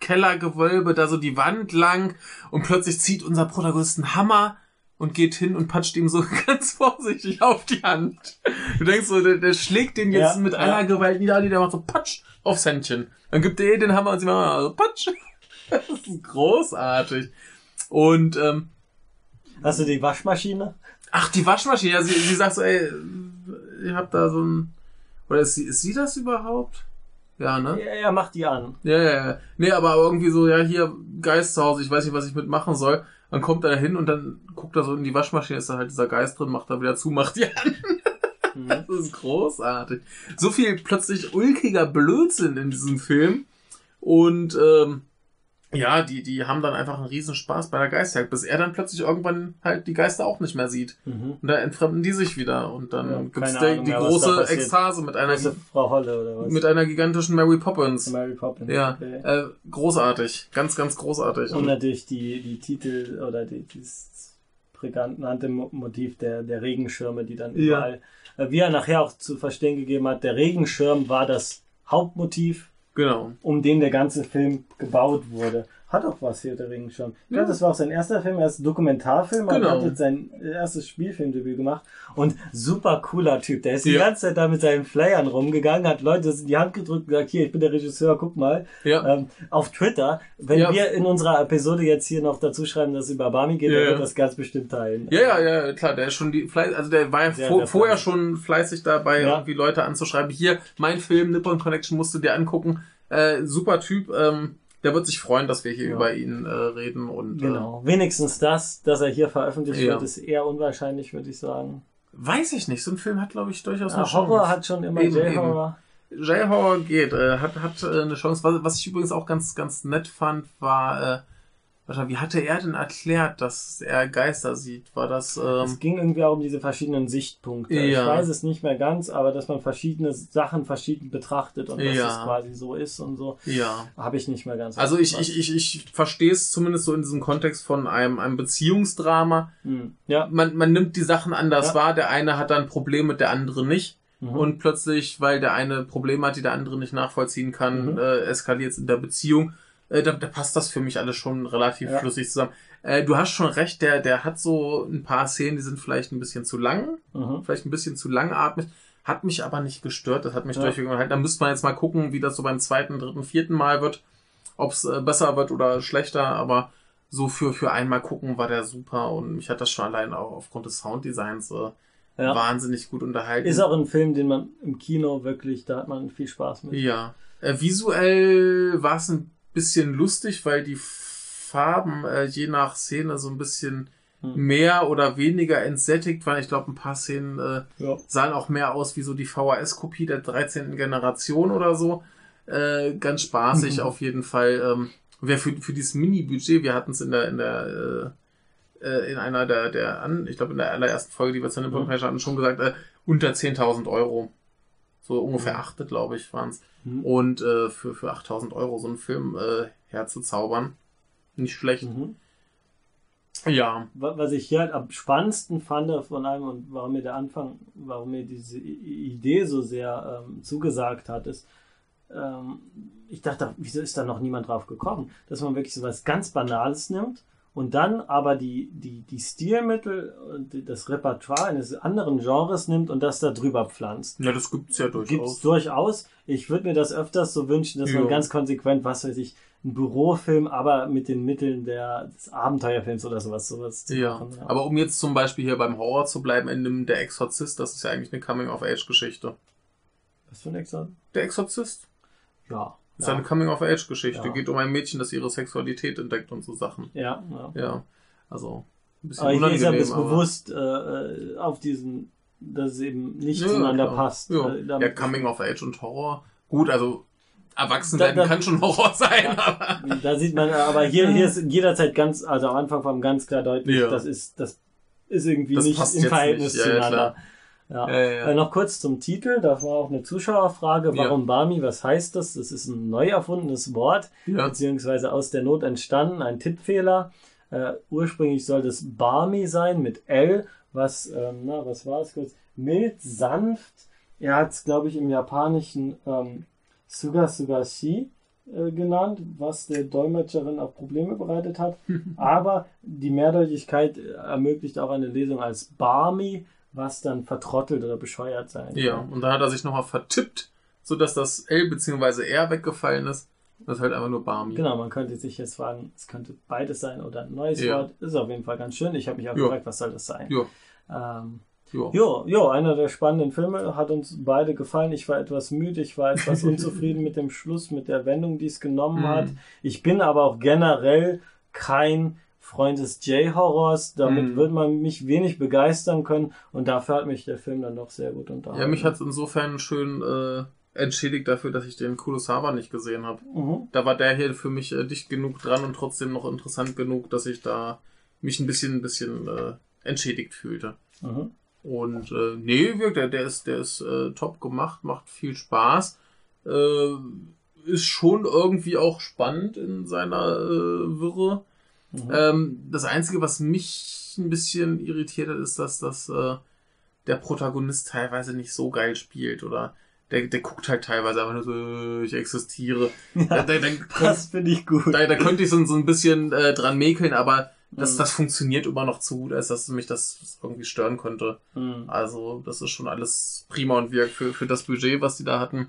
Kellergewölbe da so die Wand lang und plötzlich zieht unser Protagonist einen Hammer und geht hin und patscht ihm so ganz vorsichtig auf die Hand. Du denkst so, der, der schlägt den jetzt Ja, mit ja. aller Gewalt nieder, der macht so patsch aufs Händchen. Dann gibt er ihr den Hammer und sie macht so patsch. Das ist großartig. Und ähm, Hast du die Waschmaschine? Ach, die Waschmaschine. Ja, sie, sie sagt so, ey, ihr habt da so ein. Oder ist sie, ist sie das überhaupt? Ja, ne? Ja, er macht die an. Ja, ja, ja. Nee, aber irgendwie so, ja, hier, Geist zu Hause, ich weiß nicht, was ich mitmachen soll. Dann kommt er da hin und dann guckt er so in die Waschmaschine, ist da halt dieser Geist drin, macht er wieder zu, macht die an. Mhm. Das ist großartig. So viel plötzlich ulkiger Blödsinn in diesem Film. Und ähm, ja, die, die haben dann einfach einen riesen Spaß bei der Geisterjagd, bis er dann plötzlich irgendwann halt die Geister auch nicht mehr sieht. Mhm. Und da entfremden die sich wieder. Und dann Ja, gibt's der, Ahnung die große. Ekstase mit einer, Weißt du, Frau Holle oder was? mit einer gigantischen Mary Poppins. Mary Poppins. Ja, Okay. äh, großartig. Ganz, ganz großartig. Und natürlich die, die Titel oder die, dieses prägnante Mo- Motiv der, der Regenschirme, die dann Ja. überall, äh, wie er nachher auch zu verstehen gegeben hat, der Regenschirm war das Hauptmotiv, genau. um den der ganze Film gebaut wurde. Hat auch was hier, der Regenschirm. Ich glaube, Ja. das war auch sein erster Film, er ist Dokumentarfilm, Genau. er hat jetzt sein erstes Spielfilmdebüt gemacht. Und super cooler Typ. Der ist die Ja. ganze Zeit da mit seinen Flyern rumgegangen, hat Leute das in die Hand gedrückt und gesagt, hier, ich bin der Regisseur, guck mal. Ja. Ähm, auf Twitter, wenn wir in unserer Episode jetzt hier noch dazu schreiben, dass es über Bami geht, dann wird das ganz bestimmt teilen. Ja, ja, ja, klar, der ist schon die fleiß, also der war ja vor, vorher schon fleißig dabei, irgendwie Leute anzuschreiben. Hier, mein Film, Nippon Connection, musst du dir angucken. Äh, super Typ, ähm, der wird sich freuen, dass wir hier Ja. über ihn äh, reden und Genau. Wenigstens das, dass er hier veröffentlicht Ja. wird, ist eher unwahrscheinlich, würde ich sagen. äh, weiß ich nicht. So ein Film hat, glaube ich, durchaus eine Ja, Horror Chance. hat schon immer J-Horror. J-Horror geht, äh, hat, hat äh, eine Chance. Was, was ich übrigens auch ganz, ganz nett fand, war, äh, wie hatte er denn erklärt, dass er Geister sieht? War das, ähm, Es ging irgendwie auch um diese verschiedenen Sichtpunkte. Ich Ja. weiß es nicht mehr ganz, aber dass man verschiedene Sachen verschieden betrachtet und dass Ja. es quasi so ist und so, ja. habe ich nicht mehr ganz. Also ich, ich, ich, ich verstehe es zumindest so in diesem Kontext von einem, einem Beziehungsdrama. Hm. Ja. Man, man nimmt die Sachen anders Ja. wahr. Der eine hat dann ein Problem mit der andere nicht. Mhm. Und plötzlich, weil der eine Probleme hat, die der andere nicht nachvollziehen kann, Mhm. äh, eskaliert es in der Beziehung. Äh, da, da passt das für mich alles schon relativ Ja. flüssig zusammen. Äh, du hast schon recht, der, der hat so ein paar Szenen, die sind vielleicht ein bisschen zu lang, Mhm. vielleicht ein bisschen zu langatmig, hat mich aber nicht gestört, das hat mich Ja. durchweg unterhalten. Da müsste man jetzt mal gucken, wie das so beim zweiten, dritten, vierten Mal wird, ob es äh, besser wird oder schlechter, aber so für, für einmal gucken war der super und mich hat das schon allein auch aufgrund des Sounddesigns äh, Ja. wahnsinnig gut unterhalten. Ist auch ein Film, den man im Kino wirklich, da hat man viel Spaß mit. Ja. Äh, visuell war es ein bisschen lustig, weil die Farben äh, je nach Szene so ein bisschen Hm. mehr oder weniger entsättigt waren. Ich glaube, ein paar Szenen äh, Ja. sahen auch mehr aus wie so die VHS-Kopie der 13. Generation oder so. Äh, ganz spaßig Mhm. auf jeden Fall. Ähm, wer für, für dieses Mini-Budget, wir hatten es in der, in der äh, äh, in einer der, der an, ich glaube in der allerersten Folge, die wir zu Nippon Mhm. Hatten, schon gesagt, äh, unter 10.000 Euro. So ungefähr Mhm. achte, glaube ich, waren es. Mhm. Und äh, für, für 8.000 Euro so einen Film äh, herzuzaubern, nicht schlecht. Mhm. Ja, Wa- Was ich hier halt am spannendsten fand von allem und warum mir der Anfang, warum mir diese Idee so sehr ähm, zugesagt hat, ist, ähm, ich dachte, wieso ist da noch niemand drauf gekommen, dass man wirklich so was ganz Banales nimmt und dann aber die, die, die Stilmittel und das Repertoire eines anderen Genres nimmt und das da drüber pflanzt. ja, das gibt's ja Gibt es durchaus. durchaus. Ich würde mir das öfters so wünschen, dass man Ja. ganz konsequent, was weiß ich, ein Bürofilm, aber mit den Mitteln der, des Abenteuerfilms oder sowas, sowas Ja, machen. aber um jetzt zum Beispiel hier beim Horror zu bleiben, in dem Der Exorzist, das ist ja eigentlich eine Coming-of-Age-Geschichte. Was für ein Examen? Der Exorzist Ja. Ist eine Coming-of-Age-Geschichte. Ja. Geht um ein Mädchen, das ihre Sexualität entdeckt und so Sachen. Ja, ja. Ja, also ein bisschen Aber hier ist ja unangenehm. bis bewusst äh, äh, auf diesen, dass es eben nicht Ja, zueinander klar. passt. Ja, Äh, ja Coming-of-Age und Horror. Gut, also erwachsen Da- werden da- kann schon Horror sein, aber... Da sieht man, aber hier, hier ist jederzeit ganz, also am Anfang vom ganz klar deutlich, Ja. das ist, das ist irgendwie Das nicht im Verhältnis nicht. Ja, ja, zueinander. Ja, Ja, ja, ja. Äh, noch kurz zum Titel, da war auch eine Zuschauerfrage, warum Barmi, was heißt das? Das ist ein neu erfundenes Wort, beziehungsweise aus der Not entstanden, ein Tippfehler. Äh, ursprünglich soll das Barmi sein mit L, was, ähm, na, was war es kurz? mild, sanft. Er hat es, glaube ich, im Japanischen ähm, Suga Sugashi äh, genannt, was der Dolmetscherin auch Probleme bereitet hat. Aber die Mehrdeutigkeit äh, ermöglicht auch eine Lesung als Barmy, was dann vertrottelt oder bescheuert sein Ja, kann. und dann hat er sich nochmal vertippt, sodass das L bzw. R weggefallen ist. Das ist halt einfach nur Barmy. Genau, man könnte sich jetzt fragen, es könnte beides sein oder ein neues Ja. Wort. Ist auf jeden Fall ganz schön. Ich habe mich auch Ja. gefragt, was soll das sein? Ja, Ähm, ja. Jo, jo, einer der spannenden Filme hat uns beide gefallen. Ich war etwas müde, ich war etwas unzufrieden mit dem Schluss, mit der Wendung, die es genommen Mhm. hat. Ich bin aber auch generell kein Freund des J-Horrors. Damit Mhm. wird man mich wenig begeistern können und dafür hat mich der Film dann doch sehr gut unterhalten. Ja, mich hat es insofern schön äh, entschädigt dafür, dass ich den Kurosawa nicht gesehen habe. Mhm. Da war der hier für mich äh, dicht genug dran und trotzdem noch interessant genug, dass ich da mich ein bisschen, ein bisschen äh, entschädigt fühlte. Mhm. Und äh, nee, wirklich, der, der ist, der ist äh, top gemacht, macht viel Spaß. Äh, ist schon irgendwie auch spannend in seiner äh, Wirre. Mhm. Ähm, das Einzige, was mich ein bisschen irritiert hat, ist, dass das äh, der Protagonist teilweise nicht so geil spielt oder der, der guckt halt teilweise einfach nur so, äh, ich existiere. Da, da, dann Das finde ich gut. da, da könnte ich so, so ein bisschen äh, dran mäkeln, aber das, Mhm. das funktioniert immer noch zu gut, als dass mich das irgendwie stören könnte. Mhm. Also, das ist schon alles prima und wirkt für, für das Budget, was die da hatten.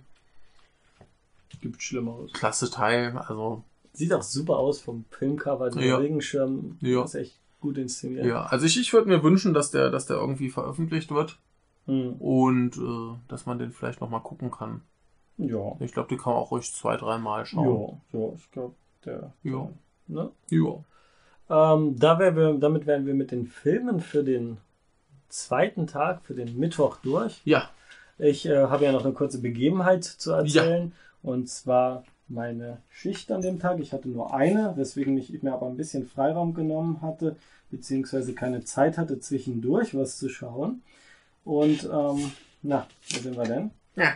Gibt Schlimmeres. Klasse Teil, also, Sieht auch super aus vom Filmcover, der Ja. Regenschirm. Ja. Ist echt gut inszeniert. ja. Also ich, ich würde mir wünschen, dass der, dass der irgendwie veröffentlicht wird Mhm. und äh, dass man den vielleicht nochmal gucken kann. Ja. Ich glaube, die kann man auch ruhig zwei, dreimal schauen. Ja, ja, ich glaube, der. Ja. Ne? Ja. Ähm, da wär wir, damit wären wir mit den Filmen für den zweiten Tag, für den Mittwoch durch. Ja. Ich äh, habe ja noch eine kurze Begebenheit zu erzählen. Und zwar meine Schicht an dem Tag. Ich hatte nur eine, weswegen ich mir aber ein bisschen Freiraum genommen hatte, beziehungsweise keine Zeit hatte, zwischendurch was zu schauen. Und ähm, na, wo sind wir denn? Ja.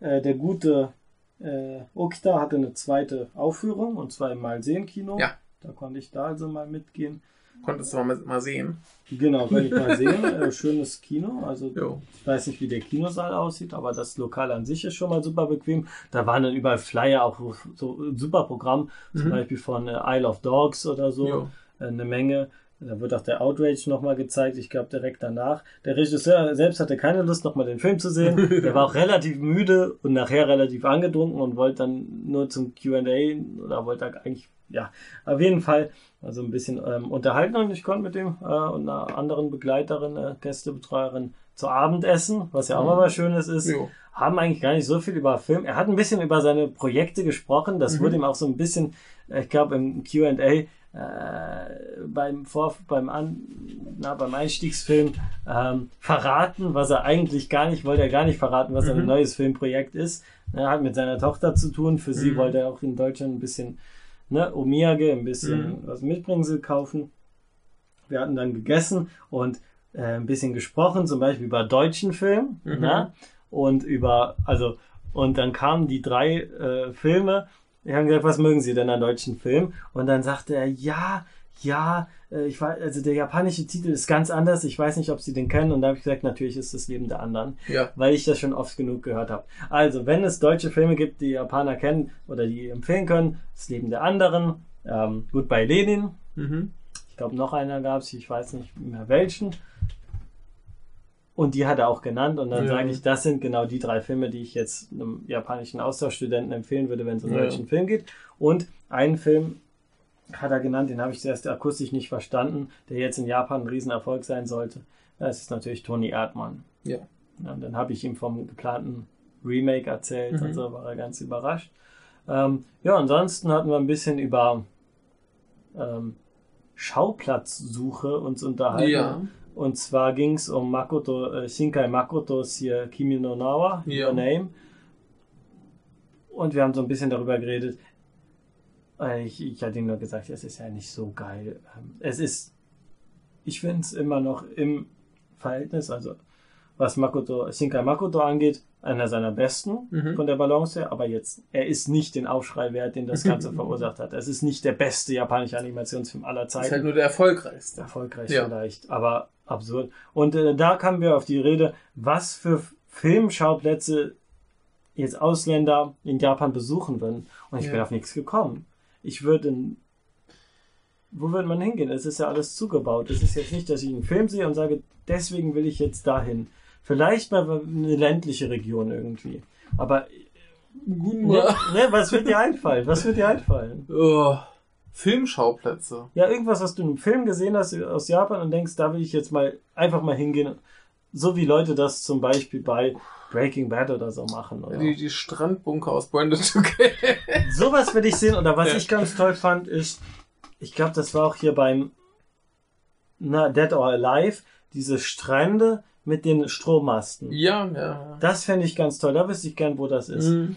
Äh, der gute äh, Okita hatte eine zweite Aufführung und zwar im Malsehen-Kino. Ja. Da konnte ich da also mal mitgehen. Konntest du mal, sehen. Genau, kann ich mal sehen. Äh, schönes Kino. Also Jo. ich weiß nicht, wie der Kinosaal aussieht, aber das Lokal an sich ist schon mal super bequem. Da waren dann überall Flyer, auch so ein super Programm, zum Mhm. Beispiel von äh, Isle of Dogs oder so. Äh, eine Menge. Da wird auch der Outrage nochmal gezeigt, ich glaube direkt danach. Der Regisseur selbst hatte keine Lust, nochmal den Film zu sehen. Der war auch relativ müde und nachher relativ angedrunken und wollte dann nur zum QA oder wollte eigentlich, ja, auf jeden Fall also ein bisschen ähm, unterhalten und ich konnte mit dem äh, und einer anderen Begleiterin, äh, Gästebetreuerin zu Abend essen, was ja auch mal Mhm. was Schönes ist Jo. haben eigentlich gar nicht so viel über Film. Er hat ein bisschen über seine Projekte gesprochen. Das Mhm. wurde ihm auch so ein bisschen, äh, ich glaube, im Q&A äh, beim Vor beim, An na, beim Einstiegsfilm ähm, verraten, was er eigentlich gar nicht wollte. Er gar nicht verraten, was sein Mhm. neues Filmprojekt ist. Er hat mit seiner Tochter zu tun. Für sie Mhm. wollte er auch in Deutschland ein bisschen ne, Omiyage, ein bisschen Mhm. was Mitbringsel kaufen. Wir hatten dann gegessen und äh, ein bisschen gesprochen, zum Beispiel über deutschen Film, Mhm. ne? und über, also, und dann kamen die drei äh, Filme. Wir haben gesagt, was mögen Sie denn an deutschen Filmen? Und dann sagte er, ja, ja, äh, ich weiß, also der japanische Titel ist ganz anders. Ich weiß nicht, ob Sie den kennen. Und da habe ich gesagt, natürlich ist das Leben der anderen, Ja. weil ich das schon oft genug gehört habe. Also, wenn es deutsche Filme gibt, die Japaner kennen oder die empfehlen können, das Leben der anderen, ähm, Goodbye Lenin, Mhm. ich glaube, noch einer gab es, ich weiß nicht mehr welchen. Und die hat er auch genannt. Und dann Ja. sage ich, das sind genau die drei Filme, die ich jetzt einem japanischen Austauschstudenten empfehlen würde, wenn es um Ja. deutschen Film geht. Und einen Film hat er genannt, den habe ich zuerst akustisch nicht verstanden, der jetzt in Japan ein Riesenerfolg sein sollte. Das ist natürlich Toni Erdmann. Ja. Und dann habe ich ihm vom geplanten Remake erzählt Mhm. und so war er ganz überrascht. Ähm, ja, ansonsten hatten wir ein bisschen über ähm, Schauplatzsuche uns unterhalten. Ja. Und zwar ging es um Makoto, äh, Shinkai Makotos hier Kimi no Nawa, Ja. Your Name. Und wir haben so ein bisschen darüber geredet. Äh, Ich, ich hatte ihm nur gesagt, es ist ja nicht so geil. Ähm, Es ist, ich finde es immer noch im Verhältnis, also was Makoto, Shinkai Makoto angeht, einer seiner besten Mhm. von der Balance her, aber jetzt, er ist nicht den Aufschrei wert, den das Ganze verursacht hat. Es ist nicht der beste japanische Animationsfilm aller ist halt Zeiten. nur der erfolgreichste. Erfolgreich Ja. vielleicht, aber absurd. Und äh, da kamen wir auf die Rede, was für Filmschauplätze jetzt Ausländer in Japan besuchen würden. Und ich Ja. bin auf nichts gekommen. Ich würde in wo würde man hingehen? Es ist ja alles zugebaut. Es ist jetzt nicht, dass ich einen Film sehe und sage, deswegen will ich jetzt dahin. Vielleicht mal eine ländliche Region irgendwie. Aber ne, ne, was wird dir einfallen? Was wird dir einfallen? Oh, Filmschauplätze. Ja, irgendwas, was du in einem Film gesehen hast aus Japan und denkst, da will ich jetzt mal einfach mal hingehen. So wie Leute das zum Beispiel bei Breaking Bad oder so machen. Oder? Die, die Strandbunker aus Brandon 2K. Sowas würde ich sehen. Oder was Ja. ich ganz toll fand, ist, ich glaube, das war auch hier beim na, Dead or Alive, diese Strände mit den Strommasten. ja, ja. Das fände ich ganz toll. Da wüsste ich gern, wo das ist. Mhm.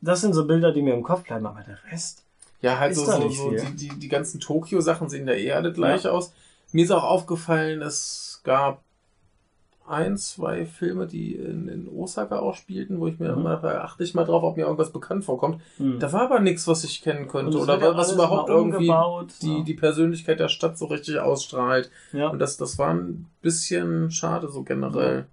Das sind so Bilder, die mir im Kopf bleiben, aber der Rest. Ja, halt Ist so, da so, nicht so die, die, die ganzen Tokio-Sachen sehen ja eh alle gleich aus. Mir ist auch aufgefallen, es gab ein, zwei Filme, die in, in Osaka auch spielten, wo ich mir Mhm. immer, achte ich mal drauf, ob mir irgendwas bekannt vorkommt. Hm. Da war aber nichts, was ich kennen könnte es oder ja was überhaupt irgendwie umgebaut, die, ja. die Persönlichkeit der Stadt so richtig ausstrahlt. Ja. Und das, das war ein bisschen schade so generell.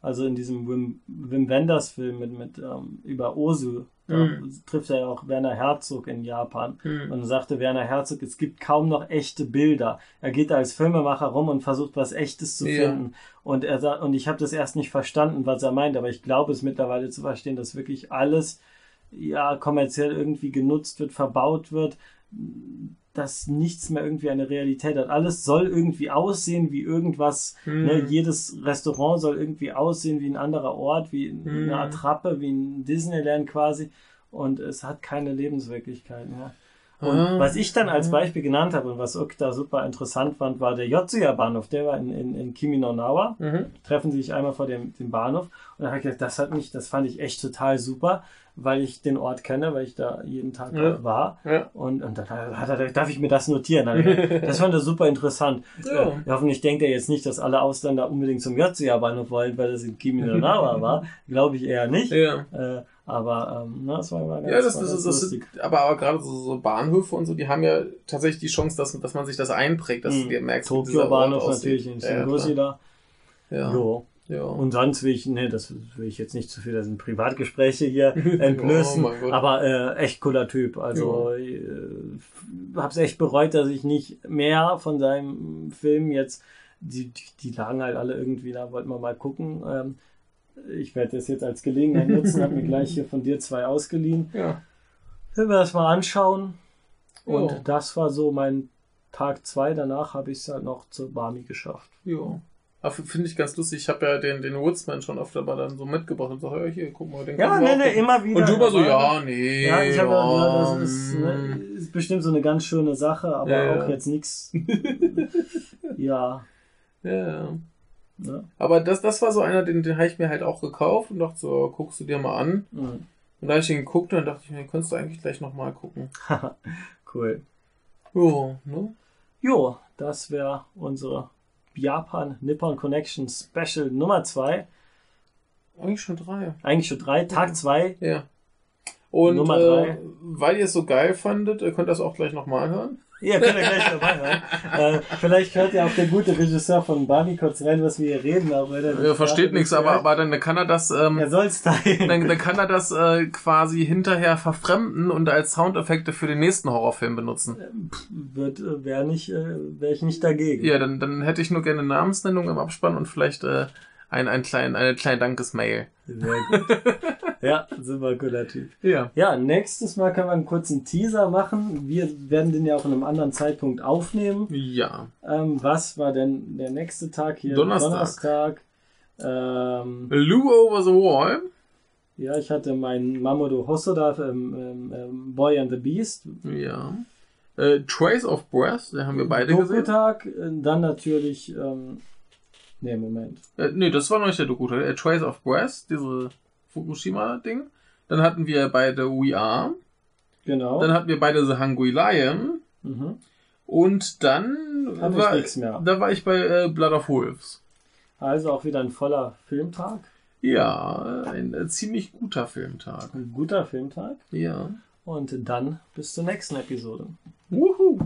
Also in diesem Wim, Wim Wenders Film mit, mit ähm, über Osu, da Mhm. trifft er ja auch Werner Herzog in Japan. Hm. Und sagte Werner Herzog, es gibt kaum noch echte Bilder. Er geht da als Filmemacher rum und versucht was Echtes zu Ja. finden. Und er sagt, und ich habe das erst nicht verstanden, was er meint, aber ich glaube es mittlerweile zu verstehen, dass wirklich alles ja kommerziell irgendwie genutzt wird, verbaut wird, dass nichts mehr irgendwie eine Realität hat. Alles soll irgendwie aussehen wie irgendwas. Hm. Ne? Jedes Restaurant soll irgendwie aussehen wie ein anderer Ort, wie Mhm. eine Attrappe, wie ein Disneyland quasi. Und es hat keine Lebenswirklichkeit mehr. Und Ah. was ich dann als Beispiel genannt habe und was ich da super interessant fand, war der Yotsuya-Bahnhof. Der war in, in, in Kiminonawa. Mhm. Treffen sie sich einmal vor dem, dem Bahnhof. Und da habe ich gedacht, das hat mich, das fand ich echt total super, weil ich den Ort kenne, weil ich da jeden Tag Ja. war. Ja. Und, und dann hat er, darf ich mir das notieren? Das fand er super interessant. Ja. Äh, hoffentlich denkt er jetzt nicht, dass alle Ausländer unbedingt zum Yotsuya-Bahnhof wollen, weil das in Kiminonawa war. Glaube ich eher nicht. Äh, aber ähm, na, das war, war ganz, Ja, das, das, ist, das lustig. sind, aber, aber gerade so, so Bahnhöfe und so, die haben ja tatsächlich die Chance, dass, dass man sich das einprägt, dass Mhm. du dir merkst, Tokio Bahnhof natürlich in Ja, Shingoshi da. Ja, Jo. Ja. Und sonst will ich, nee, das will ich jetzt nicht zu viel, das sind Privatgespräche hier entblößen, Oh mein Gott. aber äh, echt cooler Typ. Also äh, hab's echt bereut, dass ich nicht mehr von seinem Film jetzt, die, die, die lagen halt alle irgendwie da, wollten wir mal gucken. Ähm, ich werde das jetzt als Gelegenheit nutzen, habe mir gleich hier von dir zwei ausgeliehen. ja. Wenn wir das mal anschauen. Und Jo. das war so mein Tag zwei. Danach habe ich es halt noch zur Bami geschafft. Jo. Aber finde ich ganz lustig. Ich habe ja den, den Woodsman schon öfter mal dann so mitgebracht und so, ja, hier, guck mal, den Ja, nee, nee, gucken. immer wieder. Und du immer so, ja, nee. Ja, ich habe ja, ja, das ist, mm. ne, ist bestimmt so eine ganz schöne Sache, aber Ja, ja. auch jetzt nichts. ja. Ja, ja. Ne? Aber das, das war so einer, den, den habe ich mir halt auch gekauft und dachte so, guckst du dir mal an. Mhm. Und da habe ich den geguckt und dann dachte ich mir, könntest du eigentlich gleich nochmal gucken. cool. Jo, ne? Jo, das wäre unsere Japan Nippon Connection Special Nummer 2. Eigentlich schon drei. Eigentlich schon drei, Tag 2. Ja. Und Nummer äh, drei. weil ihr es so geil fandet, ihr könnt das auch gleich nochmal hören. Ihr könnt ja gleich dabei sein. äh, vielleicht hört ja auch der gute Regisseur von Barbie kurz rein, was wir hier reden. Auch wenn er Er versteht nichts, aber, aber dann kann er das, ähm, Er soll's teilen. dann, dann kann er das äh, quasi hinterher verfremden und als Soundeffekte für den nächsten Horrorfilm benutzen. Wird, äh, wäre nicht, äh, wäre ich nicht dagegen. Ja, dann, dann hätte ich nur gerne Namensnennung im Abspann und vielleicht äh, ein, ein klein, eine kleine Dankesmail. Sehr gut. ja, super cooler Typ. Ja. Ja, nächstes Mal können wir einen kurzen Teaser machen. Wir werden den ja auch in einem anderen Zeitpunkt aufnehmen. Ja. Ähm, was war denn der nächste Tag hier? Donnerstag. Donnerstag. Ähm, Lou Over the Wall. ja, ich hatte meinen Mamoru Hosoda ähm, ähm, ähm, Boy and the Beast. Ja. Äh, Trace of Breath, den haben wir beide gesehen. Dokutag. Äh, Dann natürlich, ähm, nee, Moment. Äh, nee, das war noch nicht der Doku. Äh, Trace of Breath, diese Fukushima-Ding. Dann hatten wir beide We Are. Genau. Dann hatten wir beide The Hungry Lion. mhm. Und dann Hab ich war, nix mehr. da war ich bei äh, Blood of Wolves. Also auch wieder ein voller Filmtag. Ja, ein äh, ziemlich guter Filmtag. Ein guter Filmtag. Ja. Und dann bis zur nächsten Episode. Wuhu.